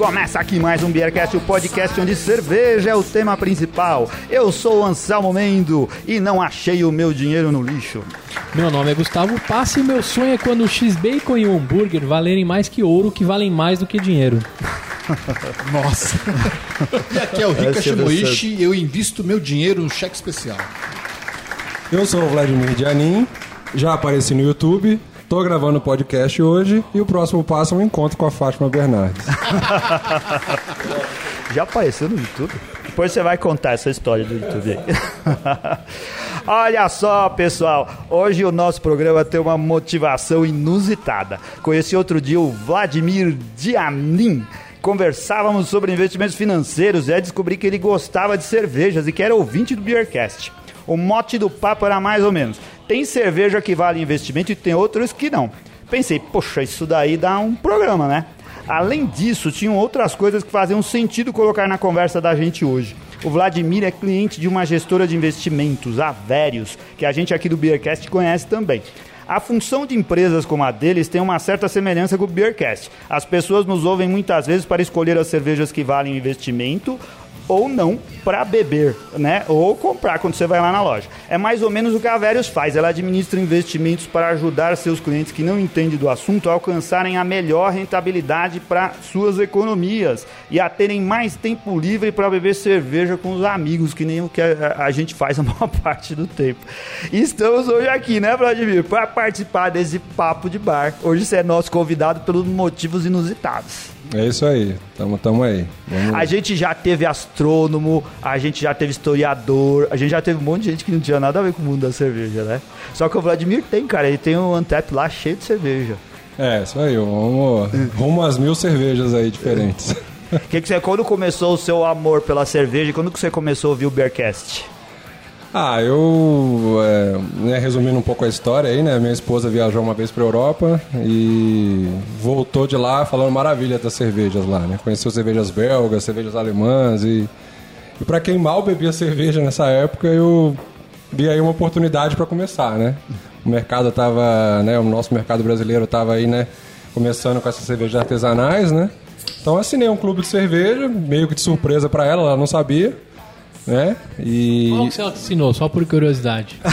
Começa aqui mais um Beercast, o podcast onde cerveja é o tema principal. Eu sou o Anselmo Mendo e não achei o meu dinheiro no lixo. Meu nome é Gustavo Passe e meu sonho é quando o X-Bacon e o hambúrguer valerem mais que ouro, que valem mais do que dinheiro. Nossa. e aqui é o Rika Esse é Shimoishi e eu invisto meu dinheiro no cheque especial. Eu sou o Vladimir Dianin, já apareci no YouTube, tô gravando podcast hoje e o próximo passo é um encontro com a Fátima Bernardes. Já apareceu no YouTube? Depois você vai contar essa história do YouTube aí. Olha só, pessoal. Hoje o nosso programa tem uma motivação inusitada. Conheci outro dia o Vladimir Dianin. Conversávamos sobre investimentos financeiros e aí descobri que ele gostava de cervejas e que era ouvinte do Beercast. O mote do papo era mais ou menos: tem cerveja que vale investimento e tem outras que não. Pensei, poxa, isso daí dá um programa, né? Além disso, tinham outras coisas que faziam sentido colocar na conversa da gente hoje. O Vladimir é cliente de uma gestora de investimentos, a Verius, que a gente aqui do Beercast conhece também. A função de empresas como a deles tem uma certa semelhança com o Beercast. As pessoas nos ouvem muitas vezes para escolher as cervejas que valem investimento ou não para beber, né? Ou comprar quando você vai lá na loja. É mais ou menos o que a Verius faz. Ela administra investimentos para ajudar seus clientes que não entendem do assunto a alcançarem a melhor rentabilidade para suas economias e a terem mais tempo livre para beber cerveja com os amigos, que nem o que a, a gente faz a maior parte do tempo. Estamos hoje aqui, né, Vladimir, para participar desse papo de bar. Hoje você é nosso convidado pelos motivos inusitados. É isso aí, tamo, tamo aí. Vamos... A gente já teve astrônomo, a gente já teve historiador, a gente já teve um monte de gente que não tinha nada a ver com o mundo da cerveja, né? Só que o Vladimir tem, cara, ele tem um Antep lá cheio de cerveja. É, isso aí, vamos rumo às mil cervejas aí diferentes. Que que você, quando começou o seu amor pela cerveja, quando que você começou a ouvir o Bearcast? Ah, eu, é, né, resumindo um pouco a história aí, né, minha esposa viajou uma vez pra Europa e voltou de lá falando maravilha das cervejas lá, né, conheceu cervejas belgas, cervejas alemãs e, e para quem mal bebia cerveja nessa época, eu vi aí uma oportunidade para começar, né, o mercado tava, né, o nosso mercado brasileiro tava aí, né, começando com essas cervejas artesanais, né, então assinei um clube de cerveja, meio que de surpresa para ela, ela não sabia, né? E Qual que você assinou? Só por curiosidade.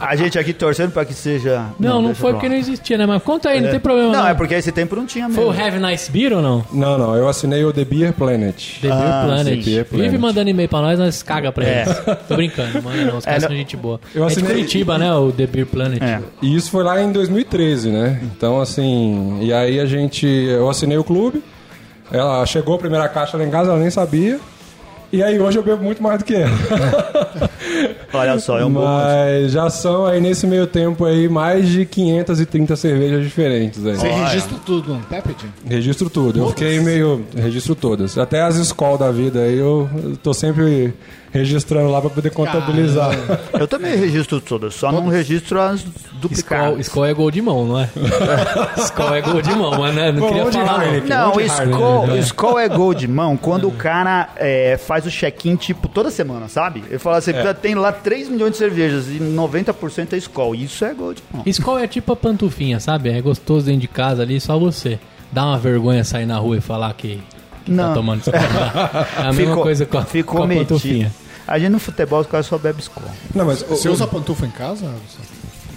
a gente aqui torcendo para que seja. Não, não, deixa foi pra porque não existia, né? Mas conta aí, não tem problema Não, não. é porque esse tempo não tinha Foi mesmo. o Have Nice Beer ou não? não, não, eu assinei o The Beer Planet. The Beer Ah, Planet. sim, Beer Planet. Vive mandando e-mail pra nós, nós caga pra É. eles. Tô brincando, manda não, os caras É, são não- gente boa. Eu é de assinei- Curitiba, né, o The Beer Planet. É. E isso foi lá em 2013, né? Então, assim, e aí a gente, eu assinei o clube. Ela chegou a primeira caixa lá em casa, ela nem sabia. E aí hoje eu bebo muito mais do que ela. Olha só, é um bom. Mas já são aí nesse meio tempo aí mais de 530 cervejas diferentes aí. Você Olha. registra tudo no Pepid? Registro tudo. Eu fiquei meio. Registro todas. Até as escolas da vida aí eu, tô sempre registrando lá pra poder contabilizar. Eu também registro todas, só não registro as duplicadas. Skol é gol de mão, não é? Skol é gol de mão, mas né, não Bom, queria falar não. Heineken? Não, Onde Skol, né? Skol é gol de mão quando o cara é, faz o check-in, tipo, toda semana, sabe? Ele fala assim, É. tem lá 3 milhões de cervejas e 90% é Skol. Isso é gol de mão. Skol é tipo a pantufinha, sabe? É gostoso dentro de casa ali, só você. Dá uma vergonha sair na rua e falar que, que Não. tá tomando Skol. É a mesma coisa com a, ficou com a metido. pantufinha. A gente no futebol, os caras só bebem Skol. Não, mas Você usa pantufa em casa?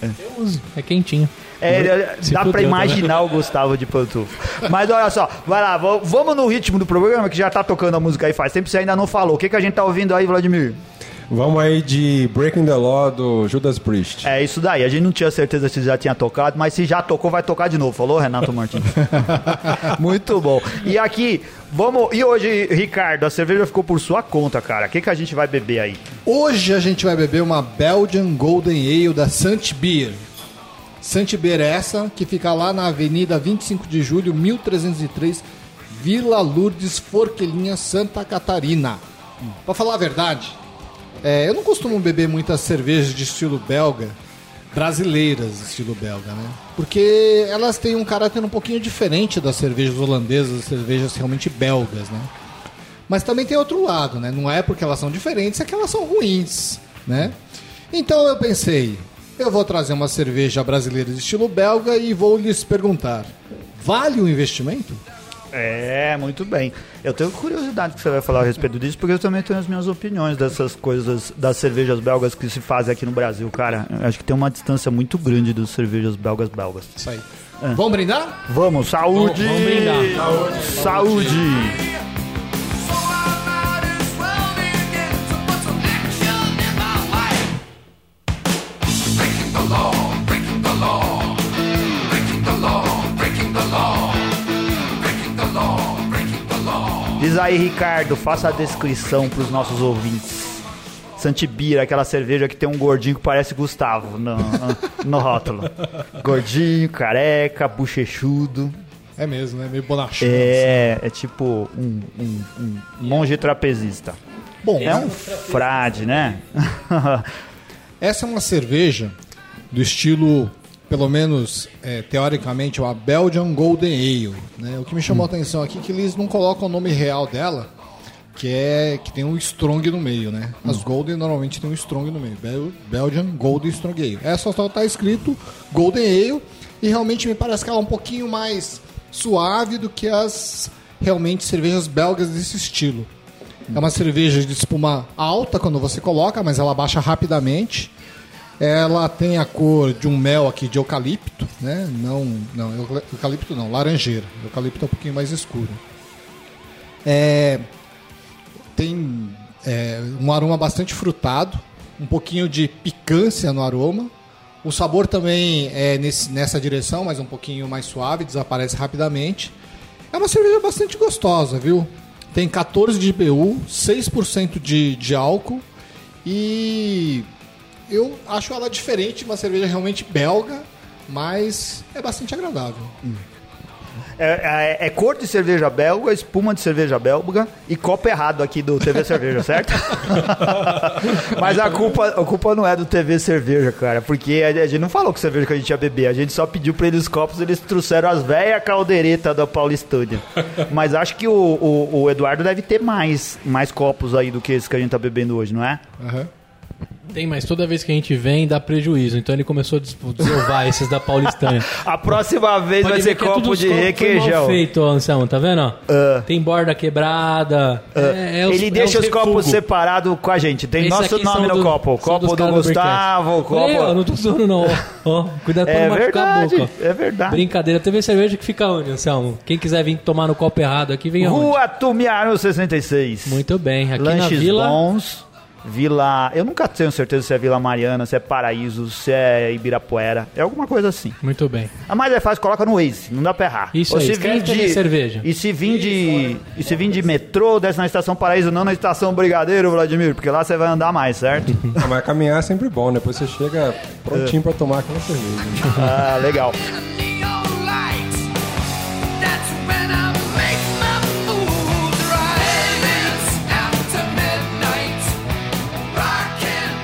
Eu uso, é quentinho. É, é, Se dá pra fudeu imaginar o Gustavo de pantufa. Mas olha só, vai lá, vamos no ritmo do programa, que já tá tocando a música aí faz tempo, você ainda não falou. O que, que a gente tá ouvindo aí, Vladimir? Vamos aí de Breaking the Law do Judas Priest. É isso daí, a gente não tinha certeza se já tinha tocado, mas se já tocou, vai tocar de novo. Falou, Renato Martins? Muito bom. E aqui, vamos. E hoje, Ricardo, a cerveja ficou por sua conta, cara. O que, que a gente vai beber aí? Hoje a gente vai beber uma Belgian Golden Ale da Sant Beer. Sant Beer é essa que fica lá na Avenida 25 de Julho, 1303, Vila Lourdes, Forquilhinha, Santa Catarina. Pra falar a verdade, é, eu não costumo beber muitas cervejas de estilo belga, brasileiras de estilo belga, né? Porque elas têm um caráter um pouquinho diferente das cervejas holandesas, das cervejas realmente belgas, né? Mas também tem outro lado, né? Não é porque elas são diferentes, é que elas são ruins, né? Então eu pensei, eu vou trazer uma cerveja brasileira de estilo belga e vou lhes perguntar: vale o investimento? É, muito bem. Eu tenho curiosidade que você vai falar a respeito disso, porque eu também tenho as minhas opiniões dessas coisas, das cervejas belgas que se fazem aqui no Brasil, cara. Eu acho que tem uma distância muito grande dos cervejas belgas belgas. Isso aí. Vamos brindar? Vamos, saúde! Vamos brindar. Saúde! So Diz aí, Ricardo, faça a descrição pros nossos ouvintes. Santibira, aquela cerveja que tem um gordinho que parece Gustavo no, no rótulo. Gordinho, careca, bochechudo. É mesmo, né? Meio bonachão. É, é tipo um, um- um monge trapezista. Bom, É um frade, né? essa é uma cerveja do estilo, pelo menos é, teoricamente, uma Belgian Golden Ale. Né? O que me chamou a atenção aqui é que eles não colocam o nome real dela, que é que tem um strong no meio, né? As Golden normalmente tem um strong no meio. Bel- Belgian Golden Strong Ale. Essa só tá escrito Golden Ale e realmente me parece que ela é um pouquinho mais suave do que as realmente cervejas belgas desse estilo. É uma cerveja de espuma alta quando você coloca, mas ela baixa rapidamente. Ela tem a cor de um mel aqui de eucalipto, né? Não, não, euca- eucalipto não, laranjeira. Eucalipto é um pouquinho mais escuro. É, tem é, um aroma bastante frutado, um pouquinho de picância no aroma. O sabor também é nesse, nessa direção, mas um pouquinho mais suave, desaparece rapidamente. É uma cerveja bastante gostosa, viu? Tem 14 de IBU, 6% de, de álcool e eu acho ela diferente, uma cerveja realmente belga, mas é bastante agradável. É, é- é cor de cerveja belga, espuma de cerveja belga e copo errado aqui do TV Cerveja, certo? Mas a culpa, a culpa não é do TV Cerveja, cara, porque a, a gente não falou que cerveja que a gente ia beber, a gente só pediu pra eles os copos, eles trouxeram as velhas caldeiretas da Paulistânia. Mas acho que o, o- o Eduardo deve ter mais, mais copos aí do que esse que a gente tá bebendo hoje, não é? Aham. Tem, mas toda vez que a gente vem dá prejuízo. Então ele começou a des- desovar esses da Paulistânia. A próxima vez vai Pode ser ver que é copo os de foi mal requeijão. feito, Anselmo, tá vendo? Ah. Tem borda quebrada. É, é os- Ele é deixa os copos separados com a gente. Tem Esse nosso nome no do- copo. Copo do caras Gustavo, o copo. Ei, ó, não tô zoando não. Ó, cuidado pra É não machucar verdade, a boca. é verdade. Brincadeira. TV cerveja que fica onde, Anselmo? Quem quiser vir tomar no copo errado aqui, vem aonde? Rua Tumiaro 66. Muito bem. Aqui na Lanches Vila... bons. Vila. Eu nunca tenho certeza se é Vila Mariana, se é Paraíso, se é Ibirapuera. É alguma coisa assim. Muito bem. A mais é fácil, coloca no Waze, não dá pra errar. Isso Ou aí, se vir também cerveja. E se vir de. E se vir de metrô, desce na estação Paraíso, não na estação Brigadeiro, Vladimir, porque lá você vai andar mais, certo? Ah, mas caminhar é sempre bom, depois você chega prontinho pra tomar aquela cerveja. ah, legal.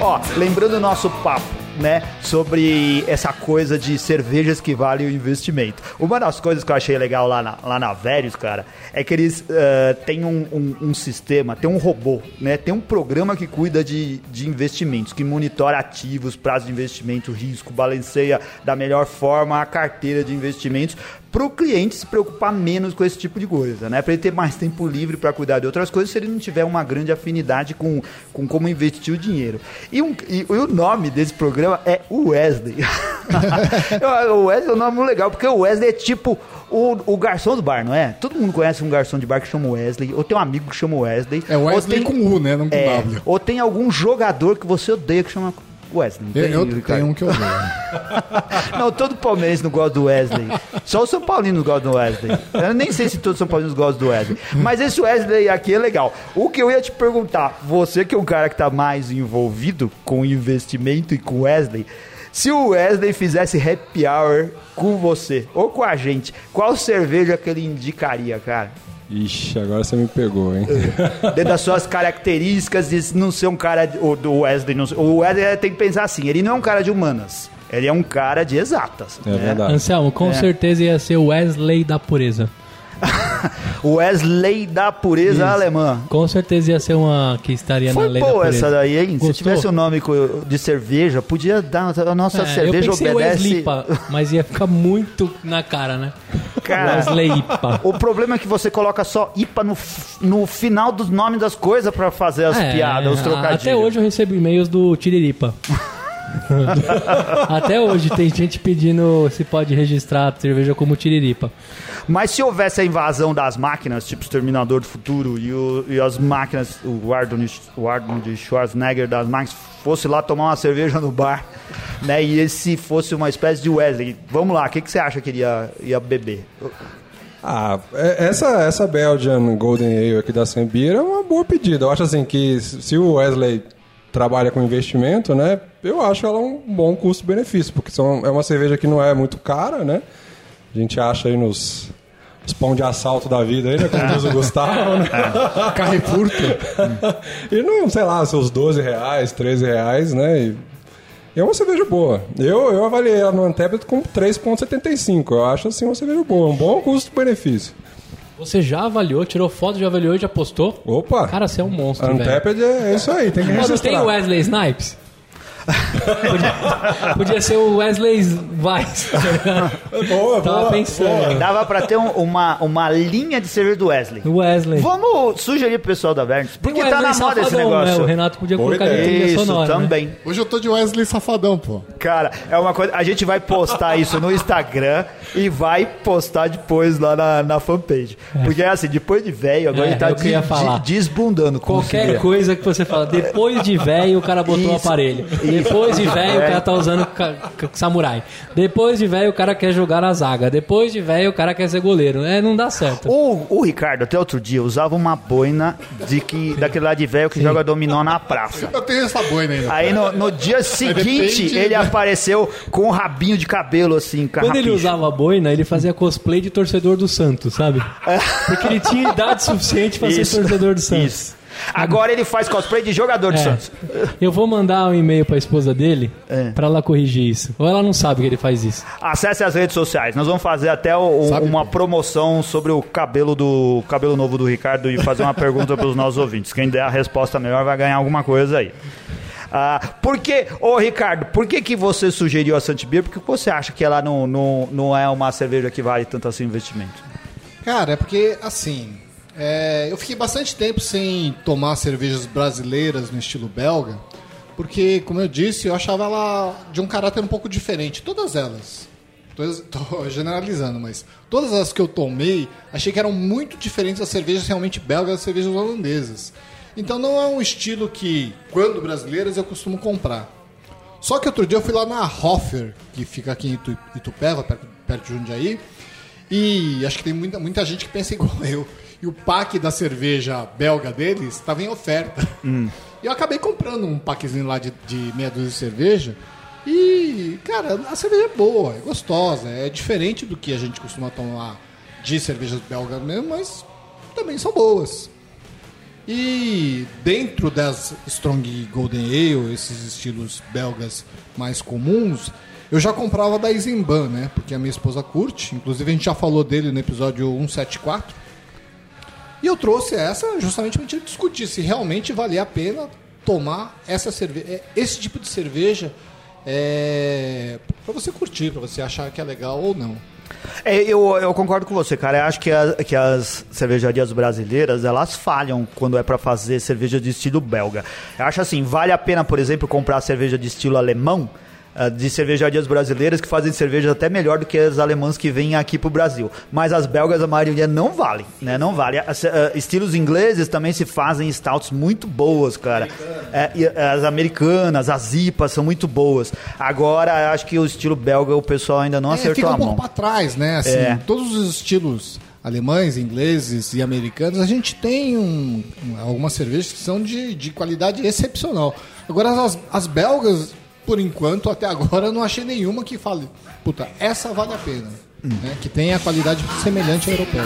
Ó, lembrando o nosso papo, né, sobre essa coisa de cervejas que valem o investimento. Uma das coisas que eu achei legal lá na, lá na Velhos, cara, é que eles eh, têm um, um- um sistema, tem um robô, né, tem um programa que cuida de, de investimentos, que monitora ativos, prazo de investimento, risco, balanceia da melhor forma a carteira de investimentos para o cliente se preocupar menos com esse tipo de coisa, né? Para ele ter mais tempo livre para cuidar de outras coisas se ele não tiver uma grande afinidade com, com como investir o dinheiro. E, um- e- e o nome desse programa é Wesley. O Wesley é um nome legal, porque o Wesley é tipo o, o garçom do bar, não é? Todo mundo conhece um garçom de bar que chama Wesley, ou tem um amigo que chama Wesley. É Wesley ou tem, com U, né? Não com é, W. ou tem algum jogador que você odeia que chama Wesley. Eu, tem, eu tenho um que eu vejo. Não, todo palmeirense não gosta do Wesley. Só o São Paulino gosta do Wesley. Eu nem sei se todos os São Paulinos gostam do Wesley. Mas esse Wesley aqui é legal. O que eu ia te perguntar, você que é um cara que tá mais envolvido com investimento e com Wesley, se o Wesley fizesse happy hour com você ou com a gente, qual cerveja que ele indicaria, cara? Ixi, agora você me pegou, hein? Dentro das suas características de não ser um cara. do Wesley não ser- O Wesley tem que pensar assim: ele não é um cara de humanas, ele é um cara de exatas. É né? verdade. Anselmo, com É. certeza ia ser o Wesley da pureza. O Wesley da pureza Isso. alemã. Com certeza ia ser uma que estaria Foi na lei da boa pureza. essa daí, hein? Se Gostou? tivesse o nome co- de cerveja, podia dar. A nossa É, cerveja eu pensei obedece. Wesley, mas ia ficar muito na cara, né? Cara, Wesley IPA. o problema é que você coloca só IPA no, no final dos nomes das coisas pra fazer as É, piadas, os trocadilhos. Até hoje eu recebo e-mails do Tiriripa. até hoje tem gente pedindo se pode registrar a cerveja como Tiriripa. Mas se houvesse a invasão das máquinas, tipo Exterminador do Futuro, e, o- e as máquinas, o Arnold, o Arnold Schwarzenegger das máquinas, fosse lá tomar uma cerveja no bar, né? E esse fosse uma espécie de Wesley, vamos lá, o que, que você acha que ele ia, ia beber? Ah, é- essa, essa Belgian Golden Ale aqui da Sambir é uma boa pedida. Eu acho assim que se o Wesley trabalha com investimento, né? Eu acho ela um bom custo-benefício, porque são, é uma cerveja que não é muito cara, né? A gente acha aí nos, nos pão de assalto da vida aí, né? Como diz o Gustavo, né? Carrefour. E não, sei lá, seus 12 reais, 13 reais, né? E e é uma cerveja boa. Eu, eu avaliei ela no Antepet com 3,75. Eu acho assim uma cerveja boa, um bom custo-benefício. Você já avaliou, tirou foto, já avaliou e já postou? Opa! Cara, você é um monstro, velho. Untapped é isso aí, tem que Pô, não tem registrar. o Wesley Snipes? Podia, podia ser o Wesley Weiss. Boa, Tava boa, pensando. Dava pra ter um- uma, uma linha de cerveja do Wesley. O Wesley. Vamos sugerir pro pessoal da Vernes, porque tá na moda esse Safadão, negócio. Né? O Renato podia Boa colocar de ideia. trilha Isso, sonora. né? também. Hoje eu tô de Wesley Safadão, pô. Cara, é uma coisa. A gente vai postar isso no Instagram e vai postar depois lá na, na fanpage. Porque é assim, depois de velho, agora É, ele tá eu queria falar. desbundando. Qualquer coisa que você fala, depois de velho o cara botou o Isso. aparelho. Depois de velho o cara tá usando ca- ca- samurai. Depois de velho o cara quer jogar na zaga. Depois de velho o cara quer ser goleiro. É, não dá certo. O, o Ricardo, até outro dia, usava uma boina de que, daquele lá de velho que joga dominó na praça. Eu tenho essa boina ainda. Aí no, no dia seguinte, depende, ele né? apareceu com um rabinho de cabelo assim, Quando ele usava a boina, ele fazia cosplay de torcedor do Santos, sabe? Porque ele tinha idade suficiente pra ser Isso, torcedor do Santos. Isso. Agora ele faz cosplay de jogador do É. Santos. Eu vou mandar um e-mail pra esposa dele É. pra ela corrigir isso. Ou ela não sabe que ele faz isso. Acesse as redes sociais. Nós vamos fazer até o- Sabe, uma promoção sobre o cabelo do cabelo novo do Ricardo e fazer uma pergunta para os nossos ouvintes. Quem der a resposta melhor vai ganhar alguma coisa aí. Ah, por que, ô Ricardo, por que, que você sugeriu a Santibir? Porque você acha que ela não, não, não é uma cerveja que vale tanto assim investimento? Cara, é porque, assim, é, eu fiquei bastante tempo sem tomar cervejas brasileiras no estilo belga, porque, como eu disse, eu achava ela de um caráter um pouco diferente. Todas elas. Tô generalizando, mas todas as que eu tomei, achei que eram muito diferentes das cervejas realmente belgas das cervejas holandesas. Então não é um estilo que, quando brasileiras, eu costumo comprar. Só que outro dia eu fui lá na Hoffer, que fica aqui em Itu- Itupeva, perto, perto de Jundiaí, e acho que tem muita, muita gente que pensa igual eu. E o pack da cerveja belga deles estava em oferta. E eu acabei comprando um packzinho lá de, de meia dúzia de cerveja. E, cara, a cerveja é boa, é gostosa, é diferente do que a gente costuma tomar de cervejas belgas mesmo, mas também são boas. E dentro das Strong Golden Ale, esses estilos belgas mais comuns, eu já comprava da Eisenbahn, né? Porque a minha esposa curte. Inclusive a gente já falou dele no episódio 174. E eu trouxe essa justamente para a gente discutir se realmente valia a pena tomar essa cerveja, esse tipo de cerveja é, para você curtir, para você achar que é legal ou não. É, eu, eu concordo com você, cara. Eu acho que, a- que as cervejarias brasileiras, elas falham quando é pra fazer cerveja de estilo belga. Eu acho assim, vale a pena, por exemplo, comprar cerveja de estilo alemão, de cervejarias brasileiras que fazem cervejas até melhor do que as alemãs que vêm aqui pro Brasil. Mas as belgas, a maioria não vale, né? Não vale. As, ah, estilos ingleses também se fazem stouts muito boas, cara. É, e as americanas, as IPAs são muito boas. Agora, acho que o estilo belga o pessoal ainda não É, acertou fica a um pouco mão. para trás, né? Assim, É. Todos os estilos alemães, ingleses e americanos, a gente tem um- algumas cervejas que são de, de qualidade excepcional. Agora, as, as belgas, por enquanto, até agora, eu não achei nenhuma que fale, puta, essa vale a pena. Né? Que tenha a qualidade semelhante à europeia.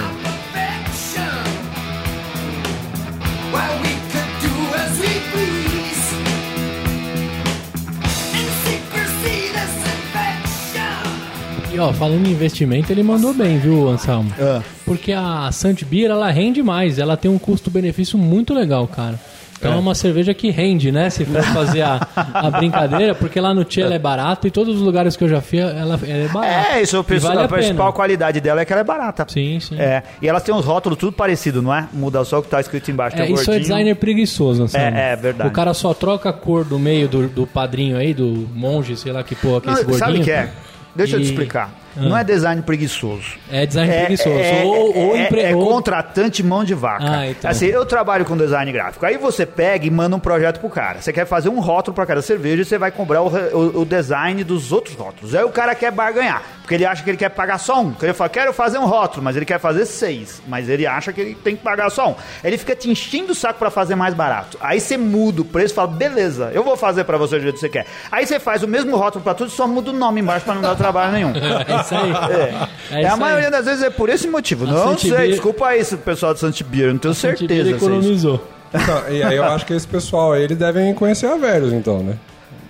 E ó, falando em investimento, ele mandou bem, viu, Anselmo? Ah. Porque a Sant Beer, ela rende mais, ela tem um custo-benefício muito legal, cara. Então é uma cerveja que rende, né? Se for fazer a, a brincadeira, porque lá no Tchê ela é barato e todos os lugares que eu já fui, ela, ela é barata. É, isso, E pessoal, vale a a principal qualidade dela é que ela é barata. Sim, sim. É, e elas têm uns rótulos tudo parecido, não é? Muda só o que tá escrito embaixo. É, tem isso é gordinho. designer preguiçoso, Anselmo. É, é verdade. O cara só troca a cor do meio do, do padrinho aí, do monge, sei lá que porra que é esse gordinho. sabe o que é? Deixa eu te E- explicar. Ah. Não é design preguiçoso. É design preguiçoso. É, ou, ou, é- empre- é contratante mão de vaca. Ah, então. Assim, eu trabalho com design gráfico. Aí você pega e manda um projeto pro cara. Você quer fazer um rótulo para cada cerveja e você vai cobrar o, o- o design dos outros rótulos. Aí o cara quer barganhar, porque ele acha que ele quer pagar só um. Porque Ele fala, quero fazer um rótulo, mas ele quer fazer seis. Mas ele acha que ele tem que pagar só um. Ele fica te enchendo o saco para fazer mais barato. Aí você muda o preço e fala, beleza, eu vou fazer para você do jeito que você quer. Aí você faz o mesmo rótulo para tudo e só muda o nome embaixo para não dar trabalho nenhum. É isso aí. É. É É, a maioria aí. das vezes é por esse motivo. A não Santibia- sei, desculpa aí, pessoal de Santibia, não tenho Santibia certeza. é isso. economizou. Então, e aí eu acho que esse pessoal aí, eles devem conhecer a Velhos, então, né?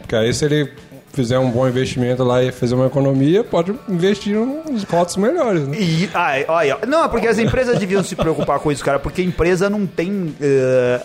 Porque aí se ele fizer um bom investimento lá e fazer uma economia, pode investir nos rótulos melhores, né? E, ai, olha, não, é porque as empresas deviam se preocupar com isso, cara, porque a empresa não tem.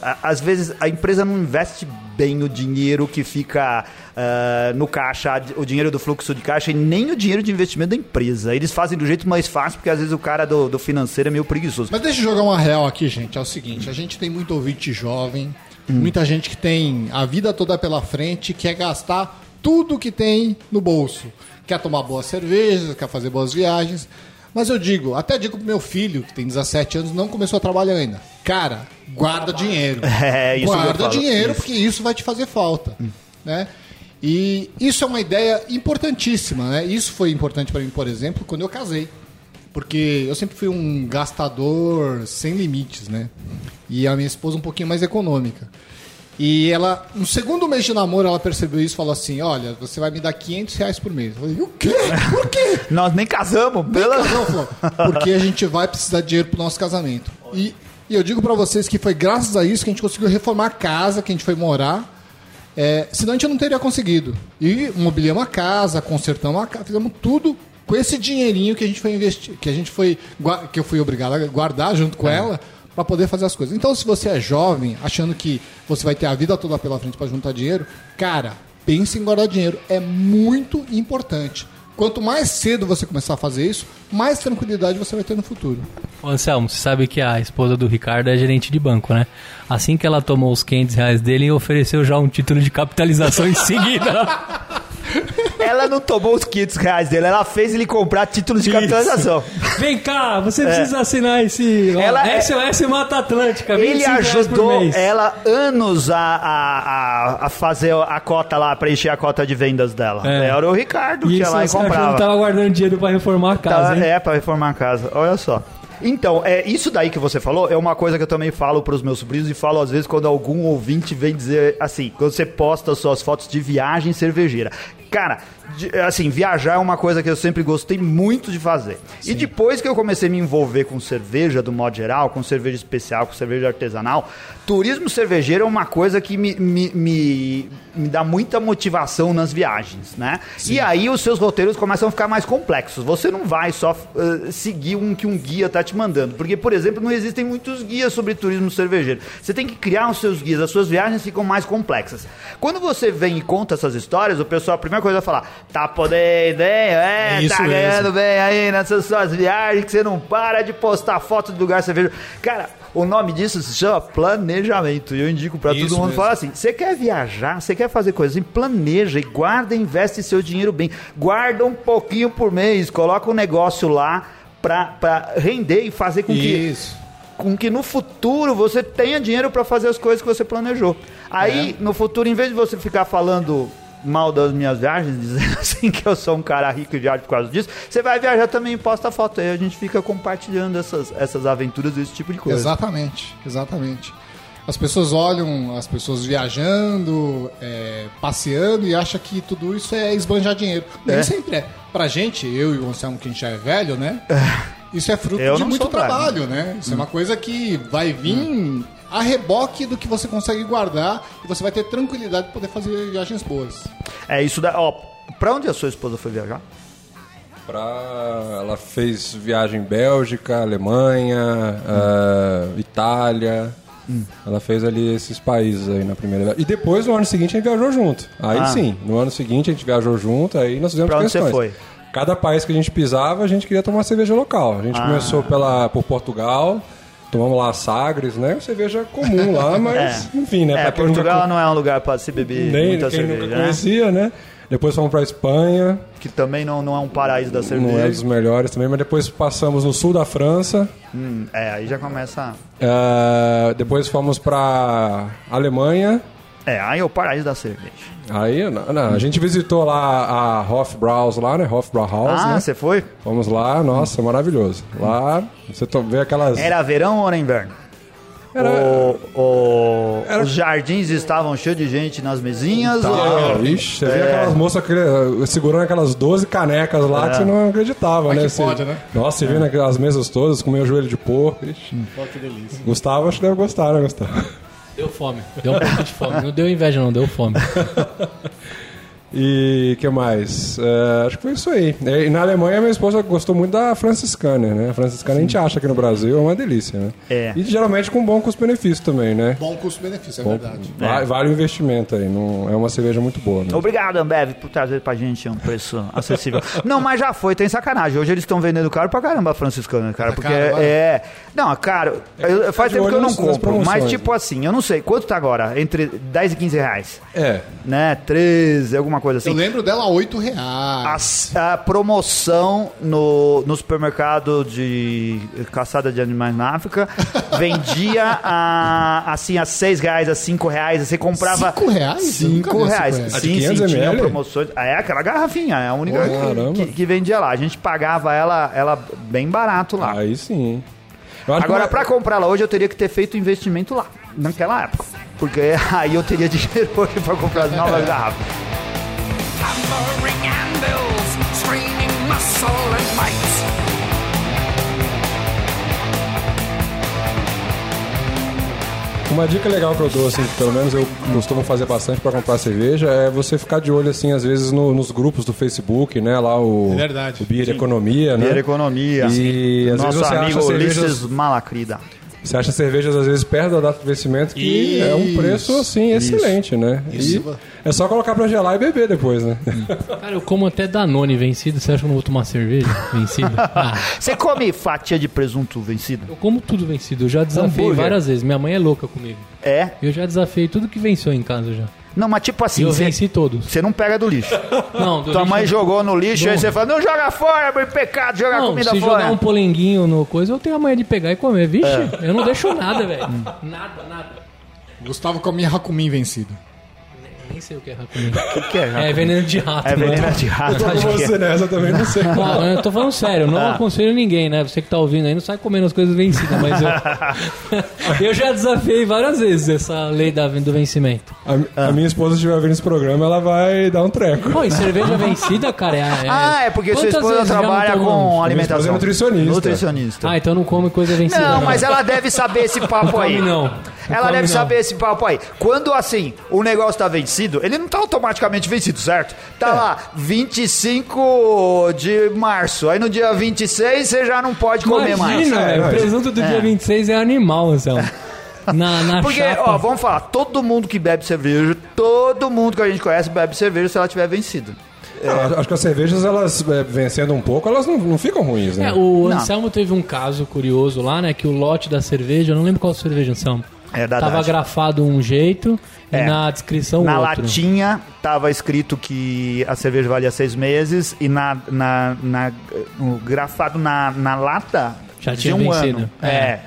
a- às vezes a empresa não investe bem o dinheiro que fica eh, no caixa, o dinheiro do fluxo de caixa e nem o dinheiro de investimento da empresa. Eles fazem do jeito mais fácil, porque às vezes o cara do, do financeiro é meio preguiçoso. Mas deixa eu jogar uma real aqui, gente. É o seguinte: a gente tem muito ouvinte jovem, muita gente que tem a vida toda pela frente, quer gastar tudo que tem no bolso. Quer tomar boas cervejas, quer fazer boas viagens. Mas eu digo, até digo pro meu filho, que tem 17 anos, não começou a trabalhar ainda. Cara, guarda dinheiro. É, isso guarda dinheiro, isso. porque isso vai te fazer falta. Né? E isso é uma ideia importantíssima, né? Isso foi importante para mim, por exemplo, quando eu casei. Porque eu sempre fui um gastador sem limites, né? E a minha esposa um pouquinho mais econômica. E ela, no segundo mês de namoro, ela percebeu isso e falou assim: Olha, você vai me dar 500 reais por mês. Eu falei: O quê? Por quê? Nós nem casamos, pela. Não, falou, porque a gente vai precisar de dinheiro pro nosso casamento. E, e eu digo pra vocês que foi graças a isso que a gente conseguiu reformar a casa que a gente foi morar. É, senão a gente não teria conseguido. E mobiliamos a casa, consertamos a casa, fizemos tudo com esse dinheirinho que a gente foi investir, que a gente foi que eu fui obrigado a guardar junto com ela para poder fazer as coisas. Então, se você é jovem, achando que você vai ter a vida toda pela frente para juntar dinheiro, cara, pense em guardar dinheiro. É muito importante. Quanto mais cedo você começar a fazer isso, mais tranquilidade você vai ter no futuro. Ô, Anselmo, você sabe que a esposa do Ricardo é gerente de banco, né? Assim que ela tomou os 500 reais dele, ofereceu já um título de capitalização em seguida. Ela não tomou os 500 reais dele, ela fez ele comprar títulos de capitalização. Vem cá, você precisa assinar esse ó, Ela é- SOS Mata Atlântica. Ele 25 reais por ajudou ela anos a, a, a, fazer a cota lá, preencher a cota de vendas dela. É. Era o Ricardo que E e que comprava. tava guardando dinheiro pra reformar a casa, hein? é, pra reformar a casa. Olha só. Então, é, isso daí que você falou é uma coisa que eu também falo pros meus sobrinhos e falo às vezes quando algum ouvinte vem dizer assim, quando você posta suas fotos de viagem cervejeira. Cara, de- assim, viajar é uma coisa que eu sempre gostei muito de fazer. E depois que eu comecei a me envolver com cerveja, do modo geral, com cerveja especial, com cerveja artesanal, turismo cervejeiro é uma coisa que me, me, me, me dá muita motivação nas viagens, né? E aí os seus roteiros começam a ficar mais complexos. Você não vai só eh, seguir um que um guia tá te mandando. Porque, por exemplo, não existem muitos guias sobre turismo cervejeiro. Você tem que criar os seus guias, as suas viagens ficam mais complexas. Quando você vem e conta essas histórias, o pessoal, a primeira coisa vai falar, tá podendo, hein? É, É tá mesmo. ganhando bem aí nessas suas viagens, que você não para de postar foto de lugar cervejeiro. Cara, o nome disso se chama planejamento. E eu indico pra Isso todo mundo mesmo. falar assim: você quer viajar, você quer fazer coisas assim, planeja e guarda e investe seu dinheiro bem. Guarda um pouquinho por mês, coloca um negócio lá pra, pra render e fazer com que Isso. com que no futuro você tenha dinheiro para fazer as coisas que você planejou. Aí, É. no futuro, em vez de você ficar falando mal das minhas viagens, dizendo assim que eu sou um cara rico e viajo por causa disso, você vai viajar também e posta foto. Aí a gente fica compartilhando essas, essas aventuras e esse tipo de coisa. Exatamente, exatamente. As pessoas olham as pessoas viajando, é, passeando e acham que tudo isso é esbanjar dinheiro. Nem É. sempre é. Pra gente, eu e o Anselmo, que a gente já é velho, né? Isso é fruto Eu de muito sou velho. trabalho, né? Isso é uma coisa que vai vir a reboque do que você consegue guardar e você vai ter tranquilidade para poder fazer viagens boas. É isso da. Ó, pra onde a sua esposa foi viajar? Pra... Ela fez viagem Bélgica, Alemanha, ah, Itália. Ela fez ali esses países aí na primeira viagem. E depois, no ano seguinte, a gente viajou junto. Aí Ah. sim, no ano seguinte a gente viajou junto, aí nós fizemos Pra onde você questões. foi? Cada país que a gente pisava, a gente queria tomar cerveja local. A gente Ah. começou pela, por Portugal, tomamos lá Sagres, né? Cerveja comum lá, mas enfim, né? É, quem nunca Portugal não é um lugar pra se beber nem muita quem cerveja, nunca né? conhecia, né? Depois fomos pra Espanha, Que também não, não é um paraíso da não é cerveja. dos melhores também, mas depois passamos no sul da França. Hum, é, aí já começa. eh, depois fomos pra Alemanha. É, aí é o paraíso da cerveja. Aí, não, não, a gente visitou lá a Hofbrauhaus lá, né? Hofbrauhaus, Ah, né? você foi? Fomos lá, nossa, maravilhoso. Lá, você vê aquelas... Era verão ou era inverno? Era- O- o- Era- Os jardins estavam cheios de gente nas mesinhas? Ah, ou- Ixi, você vê É. aquelas moças segurando aquelas 12 canecas lá que você não acreditava, Mas né? Você- pode, né? Nossa, você vê naquelas mesas todas, comeu joelho de porco. Ixi. Pô, que delícia. Gustavo, acho que deve gostar, né, Gustavo? Deu fome. Deu um pouco de fome. Não deu inveja, não, deu fome. E que mais? É, acho que foi isso aí. E na Alemanha, minha esposa gostou muito da Franciscaner, né? A Franciscaner a gente acha aqui no Brasil é uma delícia, né? É. E geralmente com bom custo-benefício também, né? Bom custo-benefício, é Bom- verdade. va- Vale o investimento aí. Não, é uma cerveja muito boa, né? Obrigado, Ambev, por trazer pra gente um preço acessível. não, mas já foi, tem sacanagem. Hoje eles estão vendendo caro pra caramba a franciscana, cara. Porque caro, é. Não, caro. eu- faz de tempo que eu não compro. Mas, tipo assim, eu não sei. Quanto tá agora? Entre 10 e 15 reais. É. Né? 13, alguma coisa Eu assim. lembro dela a 8 reais. A, a promoção no, no supermercado de caçada de animais na África vendia a, assim a 6 reais, a 5 reais. Você comprava. Cinco reais? Eu nunca 5 vi cinco reais. reais. Sim, 500 sim, tinha promoções. Ah, É aquela garrafinha, é a única Pô, que- que, que vendia lá. A gente pagava ela, ela bem barato lá. Aí sim. Eu Agora, uma- pra comprar ela hoje, eu teria que ter feito investimento lá, naquela época. Porque aí eu teria dinheiro hoje pra comprar as novas garrafas. Hammering anvils, straining muscle and might. Uma dica legal que eu dou, assim, que pelo menos eu costumo fazer bastante pra comprar cerveja, é você ficar de olho, assim, às vezes no- nos grupos do Facebook, né? Lá o, É verdade. o Beer Economia, né? Beer Economia. E às Nosso vezes você acha cervejas, Ulisses Malacrida. Você acha cervejas às vezes perto da data de vencimento que é um preço assim excelente, né? Isso. E é só colocar pra gelar e beber depois, né? Cara, eu como até Danone vencido. Você acha que eu não vou tomar cerveja vencida? Ah, Você come fatia de presunto vencido? eu como tudo vencido. Eu já desafiei Hambúrguer. várias vezes. Minha mãe é louca comigo. É? Eu já desafiei tudo que venceu em casa já. Não, mas tipo assim, eu você venci todos. você não pega do lixo. Não, do Tua lixo- mãe jogou no lixo, aí você fala, não joga fora, é pecado jogar Não, comida se fora. jogar um polenguinho no coisa, eu tenho a manha de pegar e comer. Vixe, eu não deixo nada, velho. Nada, nada. Gustavo comia Hakumin vencido. Nem sei o que é Hakumi. O que é? É veneno de rato. É veneno mano. de rato. acho que é. Você nessa também não sei. Não, eu tô falando sério, eu não Ah. aconselho ninguém, né? Você que tá ouvindo aí, não sai comendo as coisas vencidas, mas eu. eu já desafiei várias vezes essa lei da, do vencimento. A, a minha esposa, se estiver vendo esse programa, ela vai dar um treco. Pô, e cerveja vencida, cara, é. é- Ah, é porque sua Quantas esposa já não trabalha com esposa alimentação. é nutricionista. Nutricionista. Ah, então não come coisa vencida. Não, mas ela deve saber esse papo aí. come não. Não Ela come deve não. saber esse papo aí. Quando assim, o negócio tá vencido, ele não tá automaticamente vencido, certo? Tá É. lá, 25 de março. Aí no dia 26 você já não pode comer mais. Imagina, É, velho, o presunto do É. dia 26 é animal, Anselmo. Na, na Porque, chapa. ó, vamos falar, todo mundo que bebe cerveja, todo mundo que a gente conhece bebe cerveja se ela tiver vencida. Não, acho que as cervejas, elas é, vencendo um pouco, elas não, não ficam ruins, né? É, o Não. Anselmo teve um caso curioso lá, né? Que o lote da cerveja, eu não lembro qual cerveja, Anselmo. É da Tava grafado um jeito É. na descrição Na outro. latinha tava escrito que a cerveja valia seis meses e na, na, na- no grafado na, na lata Já tinha um vencido. ano. É. É.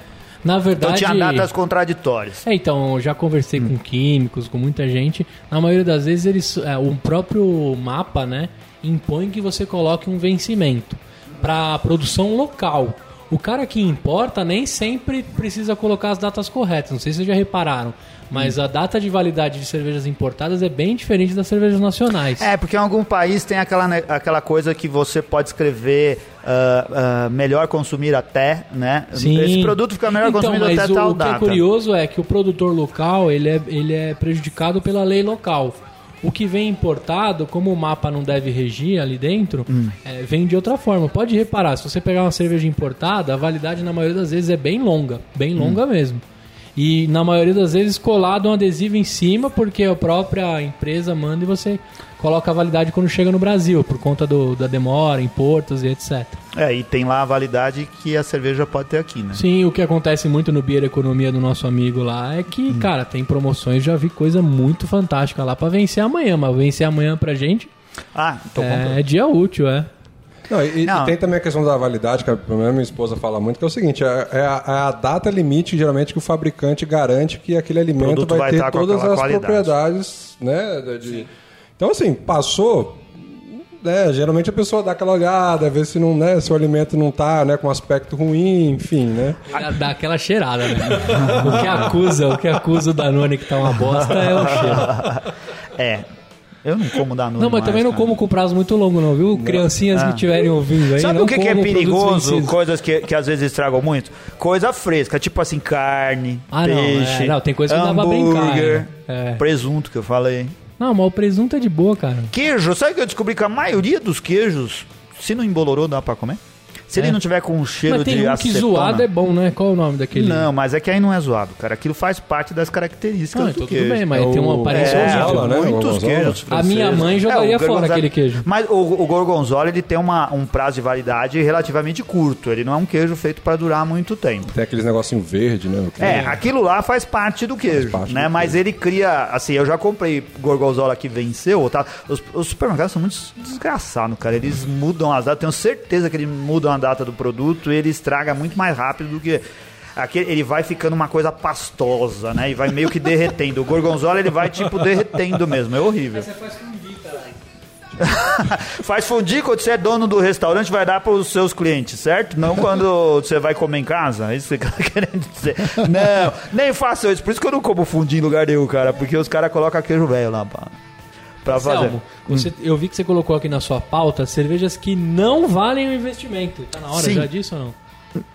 Na Então verdade. tinha datas contraditórias. É, então, já conversei Hum. com químicos, com muita gente. Na maioria das vezes, eles, é, o próprio mapa, né, impõe que você coloque um vencimento para produção local. O cara que importa nem sempre precisa colocar as datas corretas. Não sei se vocês já repararam, mas a data de validade de cervejas importadas é bem diferente das cervejas nacionais. É, porque em algum país tem aquela, aquela coisa que você pode escrever ah, ah, melhor consumir até, né? Sim. Esse produto fica melhor então, consumido até o, tal o que data. é curioso é que o produtor local ele é, ele é prejudicado pela lei local. O que vem importado, como o mapa não deve regir ali dentro, Hum. é, vem de outra forma. Pode reparar, se você pegar uma cerveja importada, a validade na maioria das vezes é bem longa, bem Hum. longa mesmo. E na maioria das vezes colado um adesivo em cima, porque a própria empresa manda e você coloca a validade quando chega no Brasil, por conta do, da demora, importos e etc. É, e tem lá a validade que a cerveja pode ter aqui, né? Sim, o que acontece muito no Beer Economia do nosso amigo lá é que, Hum. cara, tem promoções, já vi coisa muito fantástica lá pra vencer amanhã, mas vencer amanhã pra gente Ah, então compra. é dia útil, é. Não, e, e Não. tem também a questão da validade, que a pelo menos minha esposa fala muito, que é o seguinte, é, é a, é a data limite, geralmente, que o fabricante garante que aquele alimento vai, vai ter com todas as qualidade. propriedades, né? de- de- Então, assim, passou... né, geralmente a pessoa dá aquela olhada, vê se, não, né, se o alimento não tá né, com aspecto ruim, enfim, né? Dá- aquela cheirada, né? o que acusa, o que acusa o Danone que tá uma bosta é o cheiro. É. Eu não como Danone Não, mas mais, também não cara. como com prazo muito longo, não, viu? Criancinhas que estiverem ouvindo aí. Sabe não o que, que é perigoso? Coisas que, que às vezes estragam muito? Coisa fresca, tipo assim, carne, Ah, não, peixe, é. Não, tem coisa que não dá pra brincar, hambúrguer, né? É. presunto que eu falei. Não, mas o presunto é de boa, cara. Queijo, sabe que eu descobri que a maioria dos queijos, se não embolorou, dá pra comer? Se ele É. não tiver com um cheiro mas tem de um que acetona... zoado é bom, né? Qual é o nome daquele? Não, mas é que aí não é zoado, cara. Aquilo faz parte das características Ah, do então queijo. tudo bem, mas É tem uma aparência É, horrível. Gorgonzola, né? muitos queijos A minha franceses. mãe jogaria É, fora aquele queijo. Mas o, o gorgonzola ele tem uma, um prazo de validade relativamente curto. Ele não é um queijo feito para durar muito tempo. Tem aqueles negocinho verde, né? É, aquilo lá faz parte do queijo, parte né? do Mas ele cria, assim, eu já comprei gorgonzola que venceu, tá? Os, os supermercados são muito desgraçados, cara. Eles mudam as datas, tenho certeza que eles mudam a data do produto ele estraga muito mais rápido do que aquele, ele vai ficando uma coisa pastosa, né? E vai meio que derretendo. O gorgonzola ele vai tipo derretendo mesmo, é horrível. Faz fundir quando você é dono do restaurante, vai dar para os seus clientes, certo? Não quando você vai comer em casa. É isso que você tá querendo dizer. Não, nem façam isso. Por isso que eu não como fundir em lugar nenhum, cara. Porque os caras colocam queijo velho lá pra, pra fazer. Selmo, você- eu vi que você colocou aqui na sua pauta cervejas que não valem o investimento. Tá na hora Sim. já disso ou não?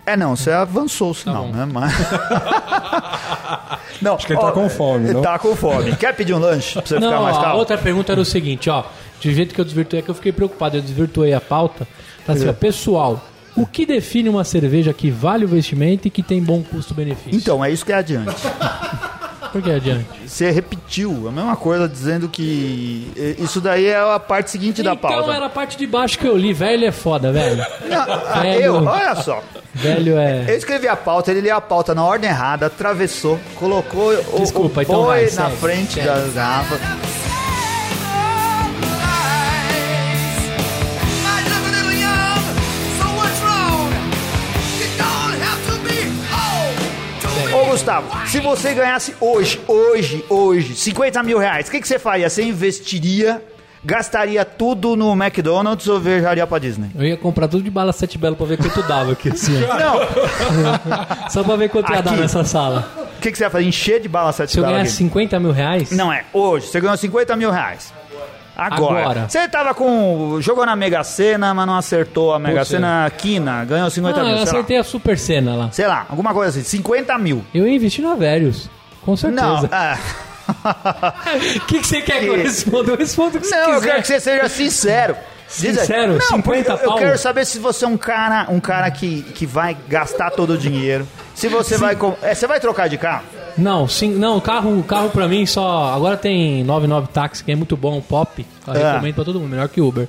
É, não, você avançou o sinal, bom. né? Mas... não, Acho que ele tá com fome, não? Tá com fome. Quer pedir um lanche pra você ficar Não, mais a calmo? outra pergunta era o seguinte, ó. De jeito que eu desvirtuei, é que eu fiquei preocupado. Eu desvirtuei a pauta. Tá assim, ó, pessoal, o que define uma cerveja que vale o investimento e que tem bom custo-benefício? Então, é isso que é adiante. Por que adiante? Você repetiu a mesma coisa dizendo que isso daí é a parte seguinte da pauta. Então era a parte de baixo que eu li. Velho é foda, velho. Não, Velho. eu, olha só. Velho é... Eu escrevi a pauta, ele leu a pauta na ordem errada, atravessou, colocou o, Desculpa, o então boi vai, na segue, frente segue. das garrafas. Gustavo, se você ganhasse hoje, hoje, hoje, 50 mil reais, o que, que você faria? Você investiria, gastaria tudo no McDonald's ou viajaria pra Disney? Eu ia comprar tudo de bala sete belo pra ver quanto dava aqui, assim. Não, Só pra ver quanto ia dar Aqui. nessa sala. o que, que você ia fazer? Encher de bala sete Se eu ganhasse aqui? 50 mil reais... Não é, hoje, você ganhou 50 mil reais. Agora. Você tava com. jogou na Mega Sena, mas não acertou a Mega Putz, Sena quina, ganhou 50 Ah, mil. eu sei lá. acertei a super cena lá. Sei lá, alguma coisa assim, 50 mil. Eu ia investir na Velhos. Com Não, certeza. é. O que, que você quer que eu responda? Eu respondo o que você Não, eu quiser. quero que você seja sincero. Sincero? Não, 50 porque eu, eu quero saber se você é um cara, um cara que, que vai gastar todo o dinheiro. Se você vai. com- É, você vai trocar de carro? Não, sim, não, carro, carro pra mim só. Agora tem 99 táxi, que é muito bom, pop. Eu Ah. recomendo pra todo mundo, melhor que Uber.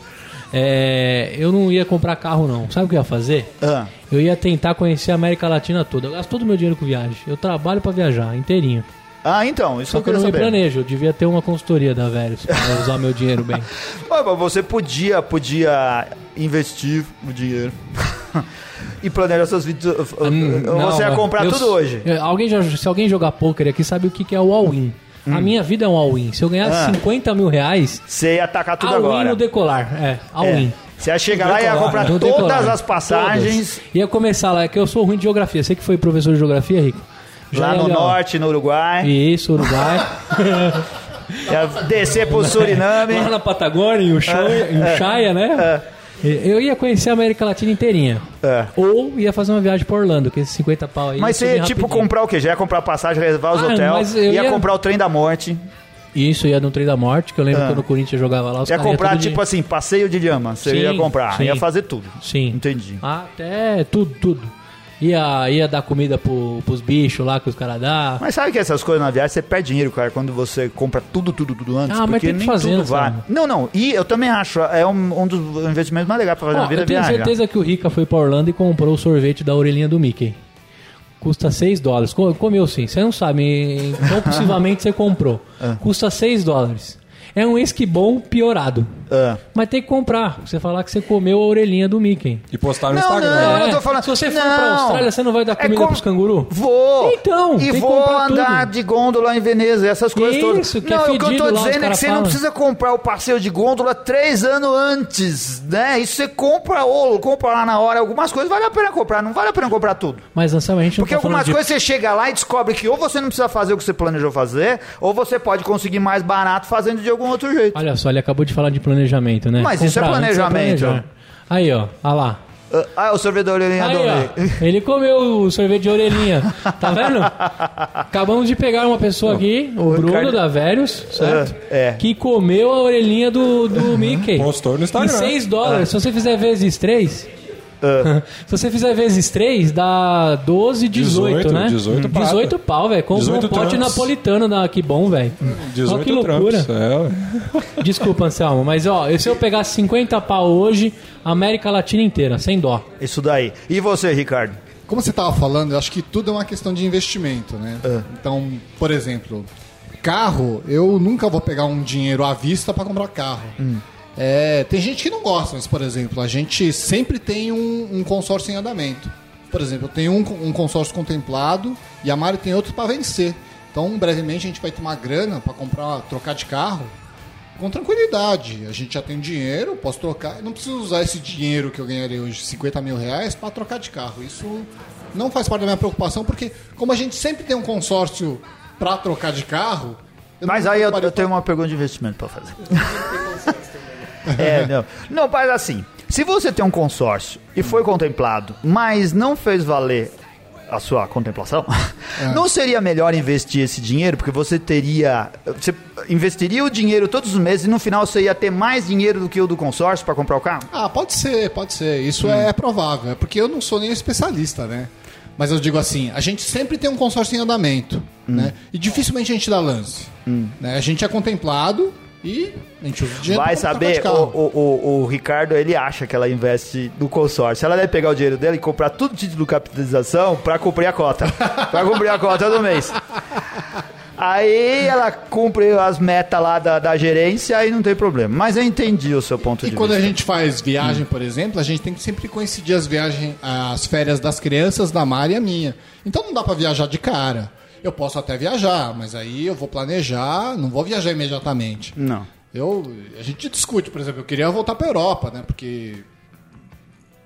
É, eu não ia comprar carro, não. Sabe o que eu ia fazer? Ah. Eu ia tentar conhecer a América Latina toda. Eu gasto todo o meu dinheiro com viagem. Eu trabalho pra viajar, inteirinho. Ah, então, isso Só eu que eu não me saber. planejo. Eu devia ter uma consultoria da Velhos pra usar meu dinheiro bem. Mas você podia, podia investir o dinheiro e planejar seus vídeos. Hum, você ia comprar eu- tudo hoje? eu- Alguém se alguém jogar poker aqui sabe o que, que é o all-in. A minha vida é um all-in. Se eu ganhar Hum. Ah. 50 mil reais, Você ia atacar tudo all-in agora. no decolar. É, É. all-in. Você ia chegar lá e ia comprar todas decolar. as passagens Todas. Ia começar lá, é que eu sou ruim de geografia. Você que foi professor de geografia, Rico? Já lá ia no ali, norte, no Uruguai. Isso, Uruguai. Ia descer pro Suriname. lá na Patagônia, em Ushuaia, em Ushuaia, né? Eu ia conhecer a América Latina inteirinha. É. Ou ia fazer uma viagem pra Orlando, que esses 50 pau aí. Mas você ia, tipo, rapidinho. comprar o quê? Já ia comprar passagem, reservar os Ah, hotéis, ia, ia- comprar o trem da morte, Isso, ia no Trem da Morte, que eu lembro Ah. quando o Corinthians jogava lá. Os ia comprar, tipo assim, passeio de lhama. Você Sim, ia comprar, sim. ia fazer tudo. Sim. Entendi. Até tudo, tudo. Ia, ia dar comida pro, pros bichos lá que os caras dão. Mas sabe que essas coisas na viagem você perde dinheiro, cara, quando você compra tudo, tudo, tudo antes. Ah, porque tem que nem fazer, tudo né, vai. Não, não. E eu também acho, é um, um dos investimentos mais legais pra fazer Ó, na vida eu é tenho viajar. certeza que o Rica foi pra Orlando e comprou o sorvete da orelhinha do Mickey. Custa 6 dólares. Co- Comeu sim, você não sabe. Então, possivelmente você comprou. Ah. Custa 6 dólares. É um esquibom piorado. Ah. Mas tem que comprar. Você falar que você comeu a orelhinha do Mickey. E postar no Não, Instagram. não, É, eu tô falando. se você for não. pra Austrália, você não vai dar É comida como- pros canguru? Vou. Então, E tem que vou andar tudo. de gôndola em Veneza, essas coisas Isso, todas. que é não, o que eu tô dizendo é que você não falam. precisa comprar o passeio de gôndola três anos antes, né? Isso você compra ou compra lá na hora. Algumas coisas vale a pena comprar, não vale a pena comprar tudo. Mas, Anselmo, a gente não Porque tá algumas de... coisas você chega lá e descobre que ou você não precisa fazer o que você planejou fazer, ou você pode conseguir mais barato fazendo de algum outro jeito. Olha só, ele acabou de falar de planejamento, né? Mas isso é Comprar antes planejamento. planejar. Aí, ó. Olha lá. Ah, o sorvete da orelhinha Aí, do ó, ele comeu o sorvete de orelhinha. Tá vendo? Acabamos de pegar uma pessoa aqui, o, Bruno Ricardo- da Velhos, certo? É, é. Que comeu a orelhinha do, do Mickey. Postou no Instagram. E 6 dólares. Se você fizer vezes 3. Se você fizer vezes 3, dá 12, 18, 18, né? 18 prata. 18 pau, velho. Compra um 18 pote napolitano da Que Bom, velho. 18 Olha que loucura. É. Desculpa, Anselmo, mas ó, se eu pegar 50 pau hoje, América Latina inteira, sem dó. Isso daí. E você, Ricardo? Como você estava falando, eu acho que tudo é uma questão de investimento, né? Então, por exemplo, carro, eu nunca vou pegar um dinheiro à vista para comprar carro. É, tem gente que não gosta, mas, por exemplo, a gente sempre tem um, um consórcio em andamento. Por exemplo, eu tenho um, um consórcio contemplado e a Mari tem outro para vencer. Então, brevemente, a gente vai ter uma grana para comprar, trocar de carro com tranquilidade. A gente já tem dinheiro, posso trocar. Eu não preciso usar esse dinheiro que eu ganharei hoje, 50 mil reais, para trocar de carro. Isso não faz parte da minha preocupação, porque como a gente sempre tem um consórcio para trocar de carro. Mas aí eu, eu tenho uma pergunta de investimento pra fazer. É, não. Não, mas assim, se você tem um consórcio e foi contemplado, mas não fez valer a sua contemplação, não seria melhor investir esse dinheiro? Porque você teria. Você investiria o dinheiro todos os meses e no final você ia ter mais dinheiro do que o do consórcio para comprar o carro? Ah, pode ser, pode ser. Isso é provável. É porque eu não sou nem especialista, né? Mas eu digo assim, a gente sempre tem um consórcio em andamento, né? E dificilmente a gente dá lance. Né? A gente é contemplado e a gente usa o dinheiro Vai saber, o, o, o, o Ricardo, ele acha que ela investe no consórcio. Ela deve pegar o dinheiro dele e comprar tudo título de capitalização pra cumprir a cota. pra cumprir a cota do mês. Aí ela cumpre as metas lá da, da gerência e não tem problema. Mas eu entendi o seu ponto E de quando a vista. gente faz viagem, por exemplo, a gente tem que sempre coincidir as viagens, as férias das crianças, da Mari e a minha. Então não dá pra viajar de cara. Eu posso até viajar, mas aí eu vou planejar, não vou viajar imediatamente. Não. Eu, a gente discute, por exemplo, eu queria voltar pra Europa, né? Porque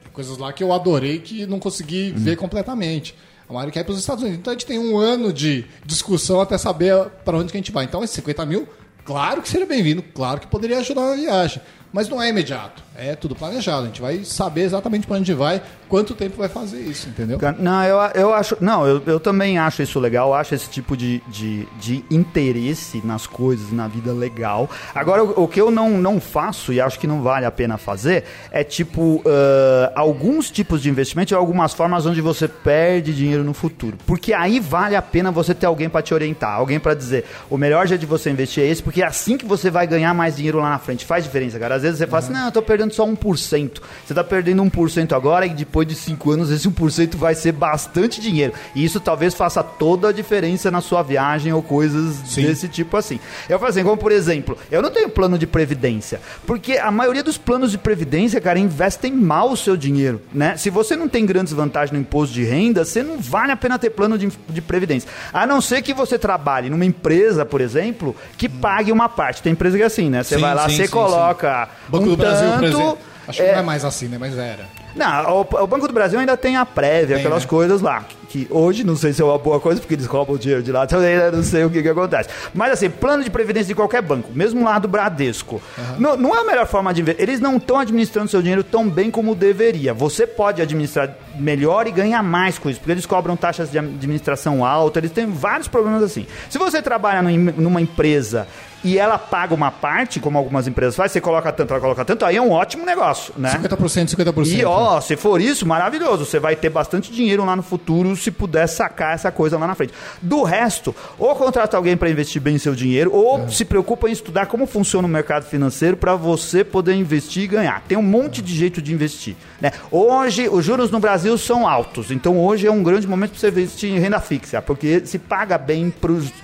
tem coisas lá que eu adorei que não consegui ver completamente. A Mari quer ir para os Estados Unidos. Então a gente tem um ano de discussão até saber para onde que a gente vai. Então esses 50 mil, claro que seria bem-vindo, claro que poderia ajudar na viagem. Mas não é imediato, é tudo planejado. A gente vai saber exatamente para onde vai, quanto tempo vai fazer isso, entendeu? Não, eu, eu acho. Não, eu, eu também acho isso legal. Acho esse tipo de, de, de interesse nas coisas, na vida legal. Agora, o, o que eu não, não faço e acho que não vale a pena fazer é tipo ah, alguns tipos de investimento e algumas formas onde você perde dinheiro no futuro. Porque aí vale a pena você ter alguém para te orientar, alguém para dizer o melhor jeito de você investir é esse, porque é assim que você vai ganhar mais dinheiro lá na frente. Faz diferença, cara. Às vezes você fala assim, não, eu tô perdendo só 1%. Você tá perdendo 1% agora e depois de 5 anos esse 1% vai ser bastante dinheiro. E isso talvez faça toda a diferença na sua viagem ou coisas desse tipo assim. Eu falo assim, como por exemplo, eu não tenho plano de previdência, porque a maioria dos planos de previdência, cara, investem mal o seu dinheiro, né? Se você não tem grandes vantagens no imposto de renda, você não vale a pena ter plano de, de previdência. A não ser que você trabalhe numa empresa, por exemplo, que pague uma parte. Tem empresa que é assim, né? Você Sim, vai lá, sim, você sim, coloca Banco um do Brasil, por tanto, exemplo. Acho que é, não é mais assim, né? Mas era. não, o, o Banco do Brasil ainda tem a prévia, Tem, aquelas né? coisas lá. Que hoje não sei se é uma boa coisa, porque eles roubam o dinheiro de lá, ainda não sei o que, que acontece. Mas assim, plano de previdência de qualquer banco, mesmo lá do Bradesco, não, não é a melhor forma de ver. Eles não estão administrando seu dinheiro tão bem como deveria. Você pode administrar melhor e ganha mais com isso, porque eles cobram taxas de administração alta, eles têm vários problemas assim. Se você trabalha num- numa empresa e ela paga uma parte, como algumas empresas fazem, você coloca tanto, ela coloca tanto, aí é um ótimo negócio, né? 50%, 50%. E ó, se for isso, maravilhoso. Você vai ter bastante dinheiro lá no futuro se puder sacar essa coisa lá na frente. Do resto, ou contrata alguém para investir bem seu dinheiro, ou se preocupa em estudar como funciona o mercado financeiro para você poder investir e ganhar. Tem um monte de jeito de investir. Né? Hoje, os juros no Brasil são altos, então hoje é um grande momento para você investir em renda fixa, porque se paga bem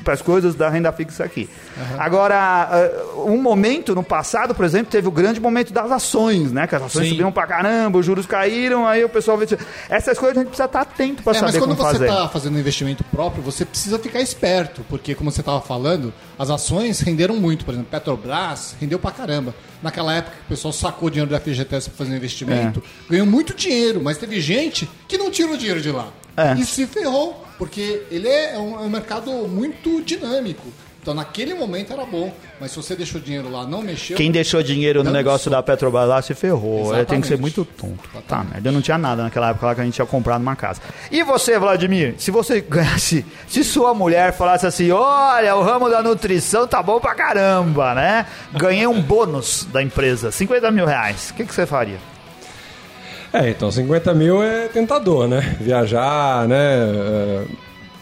para as coisas da renda fixa aqui. Agora, eh, um momento no passado, por exemplo, teve o grande momento das ações, né? Que as ações Sim. subiram pra caramba, os juros caíram, aí o pessoal. Essas coisas a gente precisa estar atento para É, mas saber quando como você fazer. está fazendo investimento próprio, você precisa ficar esperto, porque como você estava falando, as ações renderam muito. Por exemplo, Petrobras rendeu pra caramba. Naquela época que o pessoal sacou dinheiro da FGTS para fazer um investimento, É. ganhou muito dinheiro, mas teve gente que não tirou dinheiro de lá. É. E se ferrou, porque ele é um, é um mercado muito dinâmico. Então naquele momento era bom, mas se você deixou dinheiro lá, não mexeu. Quem deixou dinheiro no negócio soco. da Petrobras lá se ferrou. É, tem que ser Exatamente. muito tonto. Tá, Exatamente. merda. Eu não tinha nada naquela época lá que a gente tinha comprado uma casa. E você, Vladimir? Se você ganhasse. Se sua mulher falasse assim: olha, o ramo da nutrição tá bom pra caramba, né? Ganhei um bônus da empresa, 50 mil reais. O que, que você faria? É, então 50 mil é tentador, né? Viajar, né? é,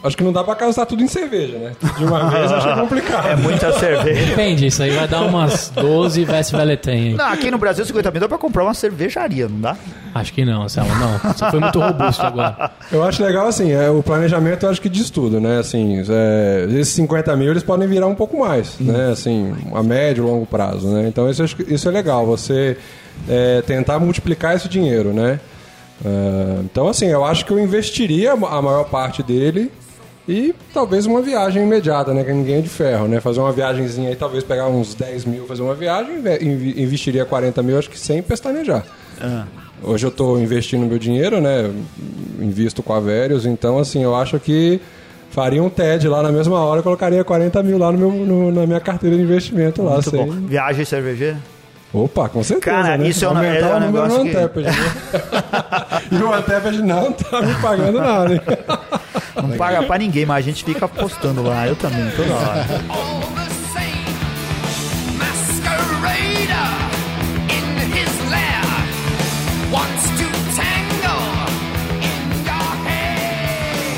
Acho que não dá pra gastar tudo em cerveja, né? De uma vez acho complicado. É muita cerveja. Depende, isso aí vai dar umas 12 Vest Veletem. Não, aqui no Brasil, 50 mil dá pra comprar uma cervejaria, não dá? Acho que não, Selma, não. Você foi muito robusto agora. Eu acho legal, assim, é, o planejamento eu acho que diz tudo, né? Assim, é, esses 50 mil eles podem virar um pouco mais, né? Assim, a médio e longo prazo, né? Então isso, isso é legal, você é, tentar multiplicar esse dinheiro, né? É, então, assim, eu acho que eu investiria a maior parte dele e talvez uma viagem imediata, né? Que ninguém é de ferro, né? Fazer uma viagemzinha aí, talvez pegar uns 10 mil, fazer uma viagem, investiria 40 mil, acho que sem pestanejar. Hoje eu estou investindo meu dinheiro, né? Invisto com a Verius, então assim, eu acho que faria um TED lá na mesma hora, colocaria 40 mil lá no meu, no- na minha carteira de investimento lá. Muito sem- bom. Viagem cervejeira? Opa, com certeza. Cara, né? isso é um- Aumentar é um negócio que- Anteped, né? e o Anteped não tá me pagando nada, hein? Não paga pra ninguém, mas a gente fica postando lá. Eu também, toda hora.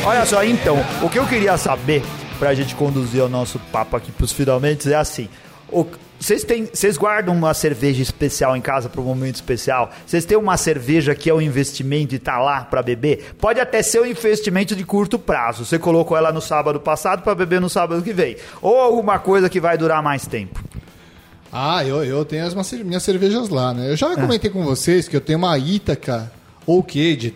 Olha só, então, o que eu queria saber pra gente conduzir o nosso papo aqui pros finalmente é assim. o- Vocês têm, vocês guardam uma cerveja especial em casa para um momento especial? Vocês têm uma cerveja que é um investimento e tá lá para beber? Pode até ser um investimento de curto prazo. Você colocou ela no sábado passado para beber no sábado que vem, ou alguma coisa que vai durar mais tempo. Ah, eu, eu tenho as minhas- cervejas lá, né? Eu já comentei com vocês que eu tenho uma Ítaca Oak Aged,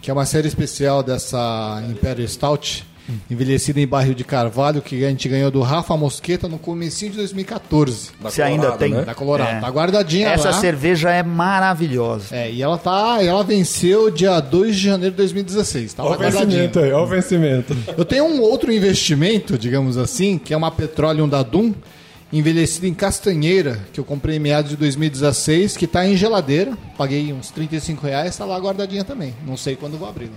que é uma série especial dessa Imperial Stout, envelhecida em barril de carvalho, que a gente ganhou do Rafa Mosqueta no comecinho de 2014. Da Você ainda Colorado, tem? né? Da Colorado. É. Tá guardadinha Essa lá. cerveja é maravilhosa. É, e ela tá. Ela venceu dia 2 de janeiro de 2016. Tá Olha lá o vencimento aí, olha o vencimento. Eu tenho um outro investimento, digamos assim, que é uma Petroleum da Dum, envelhecida em castanheira, que eu comprei em meados de 2016, que tá em geladeira. Paguei uns 35 reais, tá lá guardadinha também. Não sei quando vou abrir.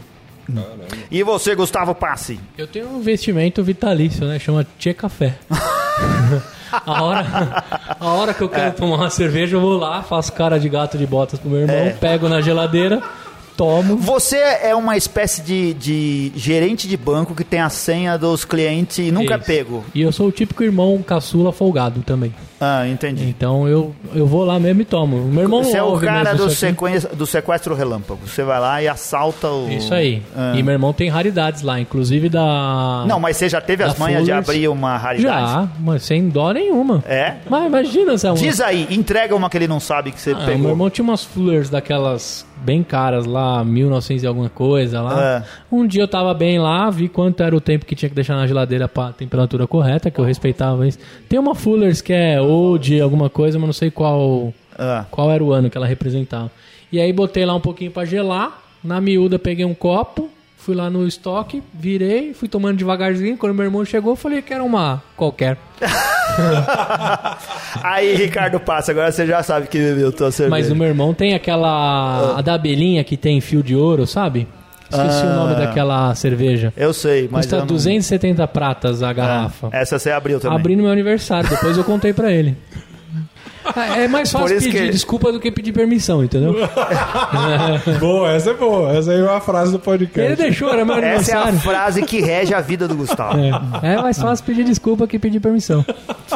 E você, Gustavo Passi? Eu tenho um investimento vitalício, né? Chama Tchê Café. a, hora, a hora que eu quero tomar uma cerveja, eu vou lá, faço cara de gato de botas pro meu irmão, É. pego na geladeira, tomo. Você é uma espécie de, de gerente de banco que tem a senha dos clientes e nunca é pego. E eu sou o típico irmão caçula folgado também. Ah, entendi. Então eu, eu vou lá mesmo e tomo. Meu irmão Você é o cara do, do sequestro relâmpago. Você vai lá e assalta o. Isso aí. Ah. E meu irmão tem raridades lá, inclusive da. Não, mas você já teve as manhas de abrir uma raridade? Já, mas sem dó nenhuma. É? Mas imagina, Selma. Diz aí, entrega uma que ele não sabe que você Ah, pegou. meu irmão tinha umas Fullers daquelas bem caras lá, 1900 e alguma coisa lá. É. Um dia eu tava bem lá, vi quanto era o tempo que tinha que deixar na geladeira pra temperatura correta, que eu respeitava isso. Tem uma Fullers que é Old, alguma coisa, mas não sei qual Ah. qual era o ano que ela representava. E aí botei lá um pouquinho pra gelar, na miúda peguei um copo, fui lá no estoque, virei, fui tomando devagarzinho. Quando meu irmão chegou, eu falei que era uma qualquer. Aí, Ricardo Passa, agora você já sabe que bebeu tua cerveja. Mas o meu irmão tem aquela. A da abelhinha que tem fio de ouro, sabe? Esqueci o nome daquela cerveja. Eu sei, mas Custa eu não... 270 pratas a garrafa. Essa você abriu também. Abri no meu aniversário, depois eu contei pra ele. É é mais fácil pedir que- desculpa do que pedir permissão, entendeu? boa, essa é boa. Essa aí é uma frase do podcast. Ele deixou, era meu Essa é a frase que rege a vida do Gustavo. É, é mais fácil pedir desculpa que pedir permissão.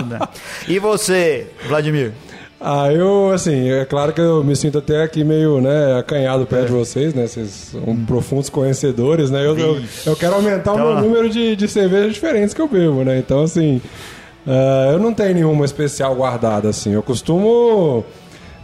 né? E você, Vladimir? Ah, eu, assim, é claro que eu me sinto até aqui meio, né, acanhado perto de vocês, né? Vocês são profundos conhecedores, né? Eu, eu, eu quero aumentar o Então, meu lá. número de, de cervejas diferentes que eu bebo, né? Então, assim, ah, eu não tenho nenhuma especial guardada, assim. Eu costumo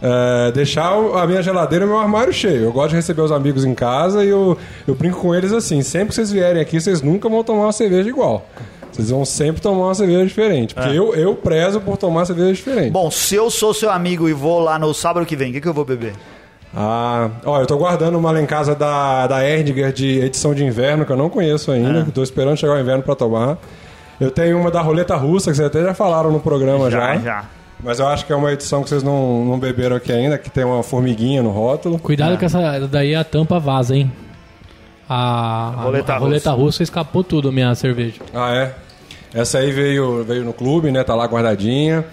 ah, deixar a minha geladeira e o meu armário cheio. Eu gosto de receber os amigos em casa e eu, eu brinco com eles assim: sempre que vocês vierem aqui, vocês nunca vão tomar uma cerveja igual. Vocês vão sempre tomar uma cerveja diferente. Porque eu, eu prezo por tomar cerveja diferente. Bom, se eu sou seu amigo e vou lá no sábado que vem, o que, que eu vou beber? Ah, ó, eu tô guardando uma lá em casa da, da Erdinger de edição de inverno, que eu não conheço ainda. Tô esperando chegar o inverno pra tomar. Eu tenho uma da roleta russa, que vocês até já falaram no programa já. Já, já. Mas eu acho que é uma edição que vocês não, não beberam aqui ainda, que tem uma formiguinha no rótulo. Cuidado que essa daí a tampa vaza, hein? A, a- roleta a roleta russa escapou tudo, minha cerveja. Ah, é? Essa aí veio, veio no clube, né? Tá lá guardadinha.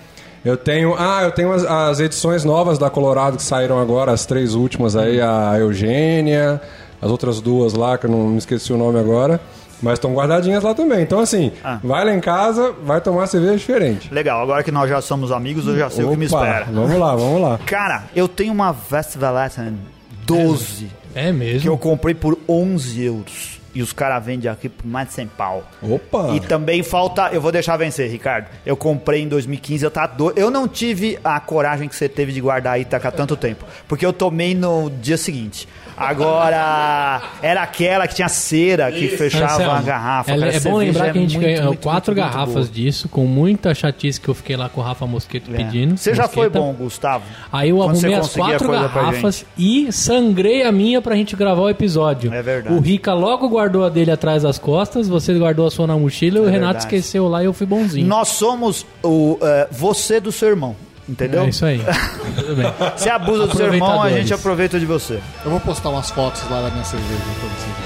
Eu tenho. Ah, eu tenho as, as edições novas da Colorado que saíram agora, as três últimas aí, a Eugênia, as outras duas lá, que eu não me esqueci o nome agora. Mas estão guardadinhas lá também. Então, assim, Ah. vai lá em casa, vai tomar cerveja diferente. Legal, agora que nós já somos amigos, eu já sei o que me Opa, espera. Vamos lá, vamos lá. Cara, eu tenho uma Westfalen 12 É mesmo? que eu comprei por 11 euros. E os caras vendem aqui por mais de 100 pau. Opa! E também falta. Eu vou deixar vencer, Ricardo. Eu comprei em 2015, eu tá do... Eu não tive a coragem que você teve de guardar aí tá há tanto tempo. Porque eu tomei no dia seguinte. Agora, era aquela que tinha cera que fechava Anselmo, a garrafa. É, Cara, é bom lembrar que a gente muito, ganhou muito, quatro muito, muito garrafas boa. disso, com muita chatice que eu fiquei lá com o Rafa Mosqueto É. pedindo. Você já foi Mosqueta. bom, Gustavo? Aí eu Quando arrumei as quatro garrafas e sangrei a minha pra gente gravar o episódio. É verdade. O Rica logo guardou a dele atrás das costas, você guardou a sua na mochila e o É Renato verdade. esqueceu lá e eu fui bonzinho. Nós somos o eh, você do seu irmão. Entendeu? É isso aí. Tudo bem. Você abusa do seu irmão, a gente aproveita de você. Eu vou postar umas fotos lá da minha cerveja pra vocês.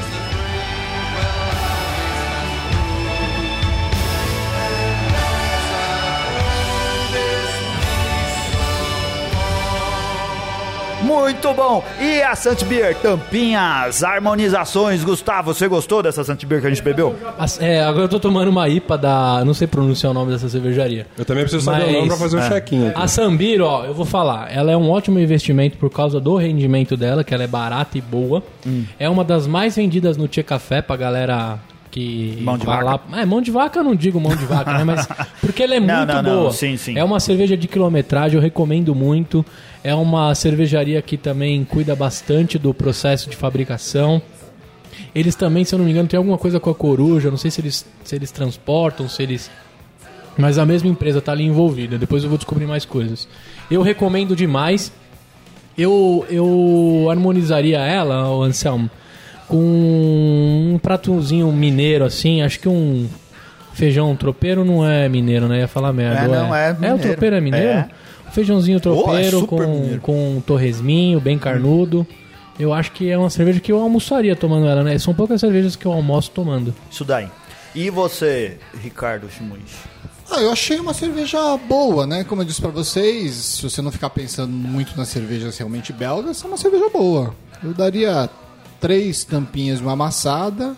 Muito bom! E a Sant Beer, tampinhas, harmonizações. Gustavo, você gostou dessa Sant Beer que a gente bebeu? As- é, agora eu tô tomando uma IPA da. Não sei pronunciar o nome dessa cervejaria. Eu também preciso saber Mas- o nome pra fazer um é. check-in. aqui. A Sambir, ó, eu vou falar, ela é um ótimo investimento por causa do rendimento dela, que ela é barata e boa. Hum. É uma das mais vendidas no Tia Café pra galera que Mão de vai vaca. lá. É, mão de vaca eu não digo mão de vaca, né? Mas porque ela é Não, muito não, não. boa. Sim, sim. É uma cerveja de quilometragem, eu recomendo muito. É uma cervejaria que também cuida bastante do processo de fabricação. Eles também, se eu não me engano, tem alguma coisa com a coruja. Não sei se eles, se eles transportam, se eles. Mas a mesma empresa tá ali envolvida. Depois eu vou descobrir mais coisas. Eu recomendo demais. Eu, eu harmonizaria ela, o Anselmo, com um pratozinho mineiro assim. Acho que um feijão tropeiro não é mineiro, né? Ia falar merda. É, não, é É o mineiro. tropeiro é mineiro? É. Um feijãozinho tropeiro super com, mineiro. com um torresminho bem carnudo. Eu acho que é uma cerveja que eu almoçaria tomando ela, né? São poucas cervejas que eu almoço tomando. Isso daí. E você, Ricardo Shimuichi? Ah, eu achei uma cerveja boa, né? Como eu disse pra vocês, se você não ficar pensando muito nas cervejas realmente belgas, é uma cerveja boa. Eu daria três tampinhas de uma amassada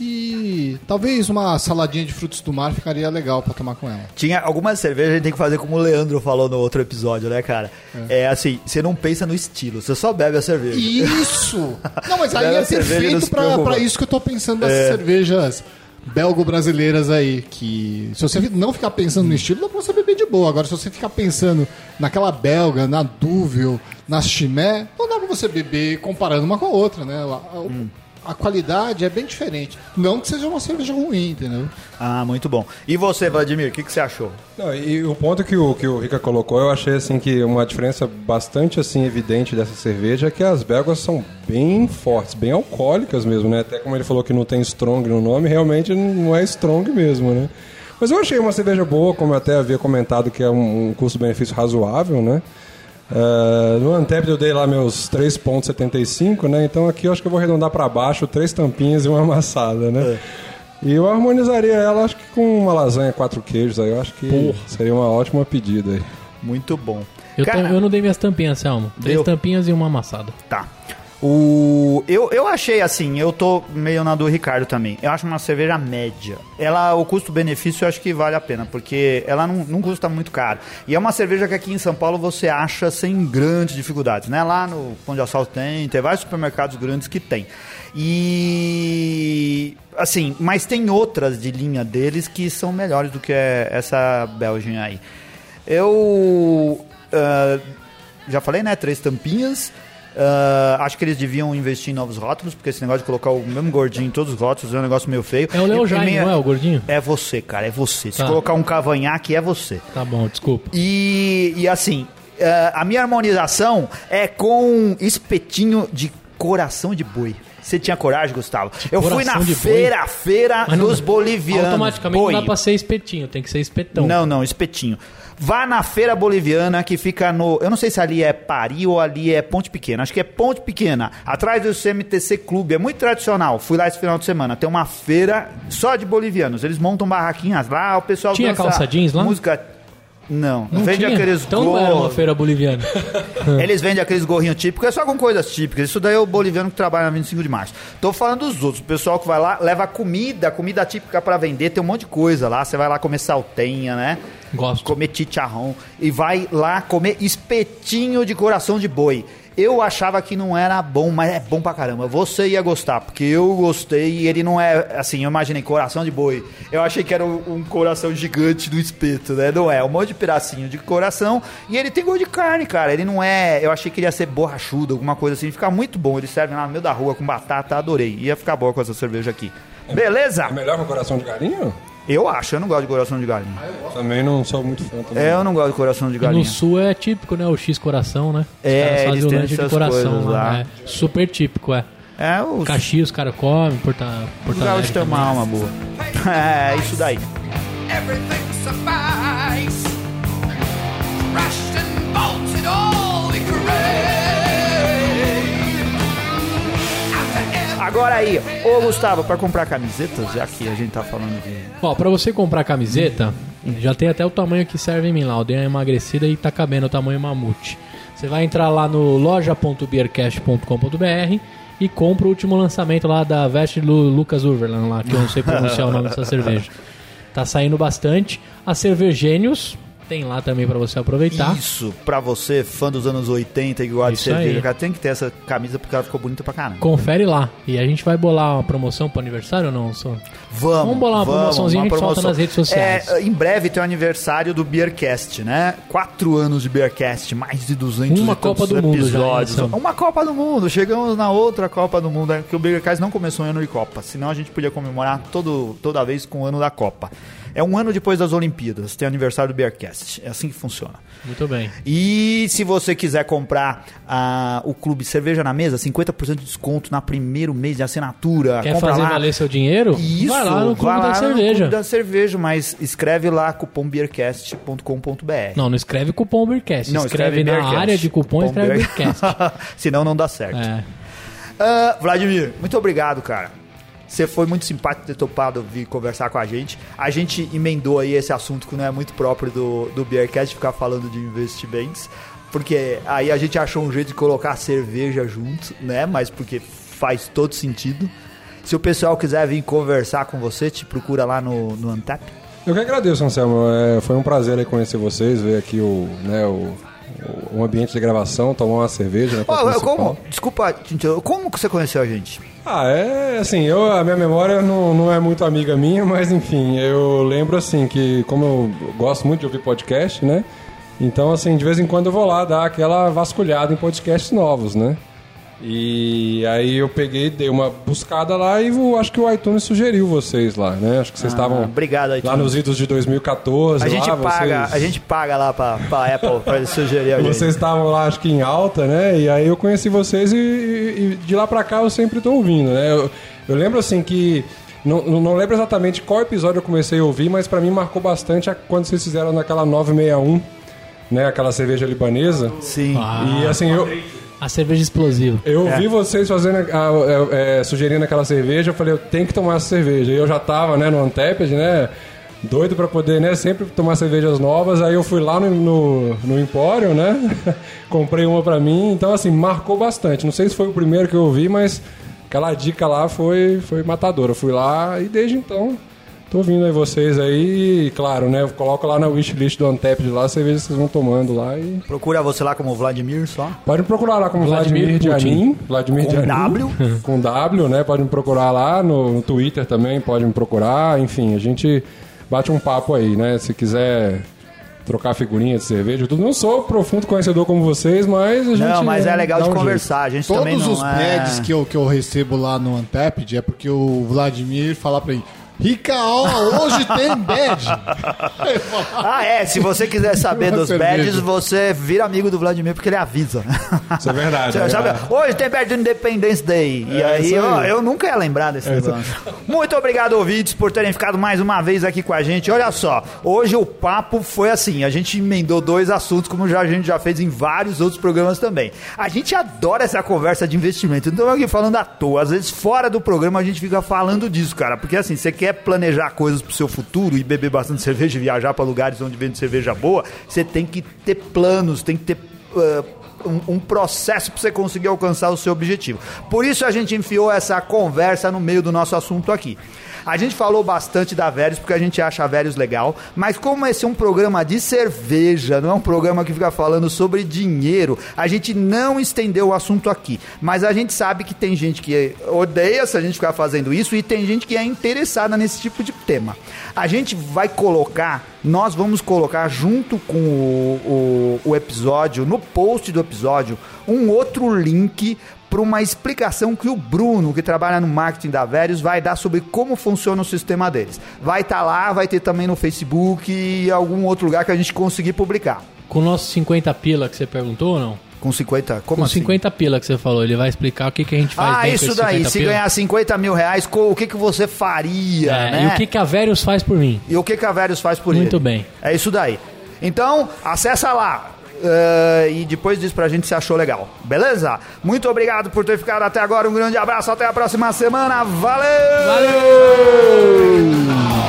e talvez uma saladinha de frutos do mar ficaria legal pra tomar com ela. Tinha algumas cervejas a gente tem que fazer como o Leandro falou no outro episódio, né, cara? É, assim, você não pensa no estilo, você só bebe a cerveja. Isso! Não, mas aí é perfeito pra isso que eu tô pensando dessas cervejas belgo-brasileiras aí. Que se você não ficar pensando no estilo, dá pra você beber de boa. Agora, se você ficar pensando naquela belga, na Duvel, na Chimé, não dá pra você beber comparando uma com a outra, né? A, a- a qualidade é bem diferente. Não que seja uma cerveja ruim, entendeu? Ah, muito bom. E você, Vladimir, o que, que você achou? Não, e o ponto que o, que o Rica colocou, eu achei assim que uma diferença bastante assim evidente dessa cerveja é que as belgas são bem fortes, bem alcoólicas mesmo, né? Até como ele falou que não tem strong no nome, realmente não é strong mesmo, né? Mas eu achei uma cerveja boa, como eu até havia comentado, que é um, um custo-benefício razoável, né? É, no Antep eu dei lá meus 3,75, né? Então aqui eu acho que eu vou arredondar para baixo, três tampinhas e uma amassada, né? E eu harmonizaria ela, acho que com uma lasanha quatro queijos aí, eu acho que seria uma ótima pedida aí. Muito bom. Eu, Cara, eu não dei minhas tampinhas, Selmo. Três Deu. tampinhas e uma amassada. Tá. O, eu, eu achei assim, eu tô meio na do Ricardo também. Eu acho uma cerveja média. Ela, o custo-benefício eu acho que vale a pena, porque ela não, não custa muito caro. E é uma cerveja que aqui em São Paulo você acha sem grandes dificuldades, né? Lá no Pão de Assalto tem, tem vários supermercados grandes que tem. E assim, mas tem outras de linha deles que são melhores do que essa Belgian aí. Eu ah, já falei, né? Três tampinhas. Ah, acho que eles deviam investir em novos rótulos, porque esse negócio de colocar o mesmo gordinho em todos os rótulos é um negócio meio feio. É o Leo e Jaime, não é o gordinho? É você, cara, é você. Se Tá. colocar um cavanhaque, é você. Tá bom, desculpa. E, e assim, eh, a minha harmonização é com espetinho de coração de boi. Você tinha coragem, Gustavo? Eu fui na de boi? feira, feira Mas não- dos bolivianos. Automaticamente Boi. não dá pra ser espetinho, tem que ser espetão. Não, não, espetinho. Vá na feira boliviana que fica no. Eu não sei se ali é Pari ou ali é Ponte Pequena. Acho que é Ponte Pequena, atrás do CMTC Clube. É muito tradicional. Fui lá esse final de semana. Tem uma feira só de bolivianos. Eles montam barraquinhas lá, o pessoal Tinha calça jeans lá? Música. Não, Não vende tinha? aqueles Então não era uma gorros. feira boliviana. Eles vendem aqueles gorrinhos típicos, é só com coisas típicas. Isso daí é o boliviano que trabalha na 25 de março. Tô falando dos outros. O pessoal que vai lá leva comida, comida típica pra vender, tem um monte de coisa lá. Você vai lá comer saltenha, né? Gosto. Comer chicharrão. E vai lá comer espetinho de coração de boi. Eu achava que não era bom, mas é bom pra caramba. Você ia gostar, porque eu gostei e ele não é assim, eu imaginei coração de boi. Eu achei que era um, um coração gigante do espeto, né? Não é, um monte de pedacinho de coração e ele tem gosto de carne, cara. Ele não é, eu achei que ele ia ser borrachudo, alguma coisa assim. Fica muito bom. Ele serve lá no meio da rua com batata, adorei. Ia ficar bom com essa cerveja aqui. Beleza? É melhor com coração de galinha? Eu acho, eu não gosto de coração de galinha. Também não sou muito fã também. É, eu não gosto de coração de E galinha. no sul é típico, né? O X coração, né? Os É, caras eles fazem o têm lanche de essas coração coisas lá. lá. É super típico, é. É, o Caxias, os caras comem, Porta, Legal Alegre de ter uma alma boa. É, isso daí. Everything. Agora aí, ô Gustavo, pra comprar camisetas, já que a gente tá falando de. Ó, pra você comprar camiseta, já tem até o tamanho que serve em mim lá. Eu dei uma emagrecida e tá cabendo o tamanho mamute. Você vai entrar lá no loja.beercast.com.br e compra o último lançamento lá da Veste Lu Lucas Urverland lá, que eu não sei pronunciar o nome dessa cerveja. Tá saindo bastante. A Cervegênios tem lá também pra você aproveitar. Isso, pra você, fã dos anos 80 que gosta de Isso cerveja, cara, tem que ter essa camisa porque ela ficou bonita pra caramba. Confere lá. E a gente vai bolar uma promoção pro aniversário ou não? Só? Vamos, Vamos bolar uma promoçãozinha, a gente solta nas redes sociais. É, em breve tem o aniversário do Beercast, né? Quatro anos de Beercast, mais de 200 Uma e Copa do Mundo já, episódios. hein, Sam? Uma Copa do Mundo, chegamos na outra Copa do Mundo, é que o Beercast não começou em ano de Copa, senão a gente podia comemorar todo, toda vez com o ano da Copa. É um ano depois das Olimpíadas, tem aniversário do Beercast, é assim que funciona. Muito bem. E se você quiser comprar ah, o Clube Cerveja na Mesa, 50% de desconto na primeiro mês de assinatura. Quer Compra fazer lá. valer seu dinheiro? Isso, vai lá no Clube lá da no Cerveja. Clube da Cerveja, mas escreve lá cupombeercast.com.br. Não, não escreve cupom Beercast. Não, escreve, na Beercast. área de cupom, escreve Beer- Beercast. Senão não dá certo. É. Ah, Vladimir, muito obrigado, cara. Você foi muito simpático ter topado vir conversar com a gente. A gente emendou aí esse assunto que não é muito próprio do, do Beercast, ficar falando de investimentos. Porque aí a gente achou um jeito de colocar a cerveja junto, né? Mas porque faz todo sentido. Se o pessoal quiser vir conversar com você, te procura lá no, no Antep. Eu que agradeço, Anselmo. É, foi um prazer conhecer vocês, ver aqui o, né, o, o ambiente de gravação, tomar uma cerveja. Né, como, desculpa, como que você conheceu a gente? Ah, é assim, eu, a minha memória não, não é muito amiga minha, mas enfim, eu lembro assim que, como eu gosto muito de ouvir podcast, né? Então, assim, de vez em quando eu vou lá dar aquela vasculhada em podcasts novos, né? E aí eu peguei, dei uma buscada lá e eu acho que o iTunes sugeriu vocês lá, né? Acho que vocês estavam Ah, obrigado, lá nos idos de 2014. A gente lá, paga, vocês... a gente paga lá pra, pra Apple pra sugerir a gente. Vocês estavam lá, acho que em alta, né? E aí eu conheci vocês e, e- e de lá pra cá eu sempre tô ouvindo, né? Eu, eu lembro assim que Não, não lembro exatamente qual episódio eu comecei a ouvir, mas pra mim marcou bastante a- quando vocês fizeram naquela 961, né? Aquela cerveja libanesa. Sim. E assim, eu, A cerveja explosiva. eu vi vocês fazendo, a- a- é, sugerindo aquela cerveja, eu falei, eu tenho que tomar essa cerveja. E eu já tava, né, no Anteped, né, doido pra poder, né, sempre tomar cervejas novas. Aí eu fui lá no, no, no Empório, né, comprei uma pra mim. Então, assim, marcou bastante. Não sei se foi o primeiro que eu ouvi, mas aquela dica lá foi, foi matadora. Eu fui lá e desde então... Tô ouvindo aí vocês aí e, claro, né? Eu coloco lá na wishlist do Anteped lá, cerveja que vocês vão tomando lá e... Procura você lá como Vladimir só. Pode me procurar lá como Vladimir Vladimir. Dianin. Vladimir Com Dianin. W. Com W, né? Pode me procurar lá no, no Twitter também, pode me procurar. Enfim, a gente bate um papo aí, né? Se quiser trocar figurinha de cerveja, tudo. Não sou profundo conhecedor como vocês, mas a gente. Não, mas é legal de um jeito. conversar. A gente também Todos não os é... pads que eu, que eu recebo lá no Antepid é porque o Vladimir fala pra mim. Ricaola, hoje tem badge. Ah, é. Se você quiser saber Uma dos cerveja. badges, você vira amigo do Vladimir porque ele avisa. Isso é verdade. Você é sabe, verdade. hoje tem badge do Independence Day. E É, aí, isso aí. ó, eu nunca ia lembrar desse negócio. Muito obrigado, ouvintes, por terem ficado mais uma vez aqui com a gente. Olha só, hoje o papo foi assim: a gente emendou dois assuntos, como já, a gente já fez em vários outros programas também. A gente adora essa conversa de investimento. Não estamos aqui falando à toa. Às vezes, fora do programa, a gente fica falando disso, cara. Porque assim, você quer planejar coisas pro seu futuro e beber bastante cerveja e viajar para lugares onde vende cerveja boa, você tem que ter planos, tem que ter. ah, um, um processo para você conseguir alcançar o seu objetivo. Por isso a gente enfiou essa conversa no meio do nosso assunto aqui. A gente falou bastante da Vérios porque a gente acha a legal, mas como esse é um programa de cerveja, não é um programa que fica falando sobre dinheiro, a gente não estendeu o assunto aqui. Mas a gente sabe que tem gente que odeia se a gente ficar fazendo isso e tem gente que é interessada nesse tipo de tema. A gente vai colocar, nós vamos colocar junto com o, o, o episódio, no post do episódio, um outro link para uma explicação que o Bruno, que trabalha no marketing da Verius, vai dar sobre como funciona o sistema deles. Vai estar lá, vai ter também no Facebook e algum outro lugar que a gente conseguir publicar. Com o nosso 50 pila que você perguntou ou não? Com 50, como Com assim? 50 pila que você falou, ele vai explicar o que, que a gente faz Ah, isso daí. 50 Se pila. ganhar 50 mil reais, o que, que você faria, É, né? E o que, que a Verius faz por mim? E o que, que a Verius faz por ele? Muito bem. É isso daí. Então, acessa lá. eh, e depois diz pra gente se achou legal. Beleza? Muito obrigado por ter ficado até agora. Um grande abraço. Até a próxima semana. Valeu! Valeu!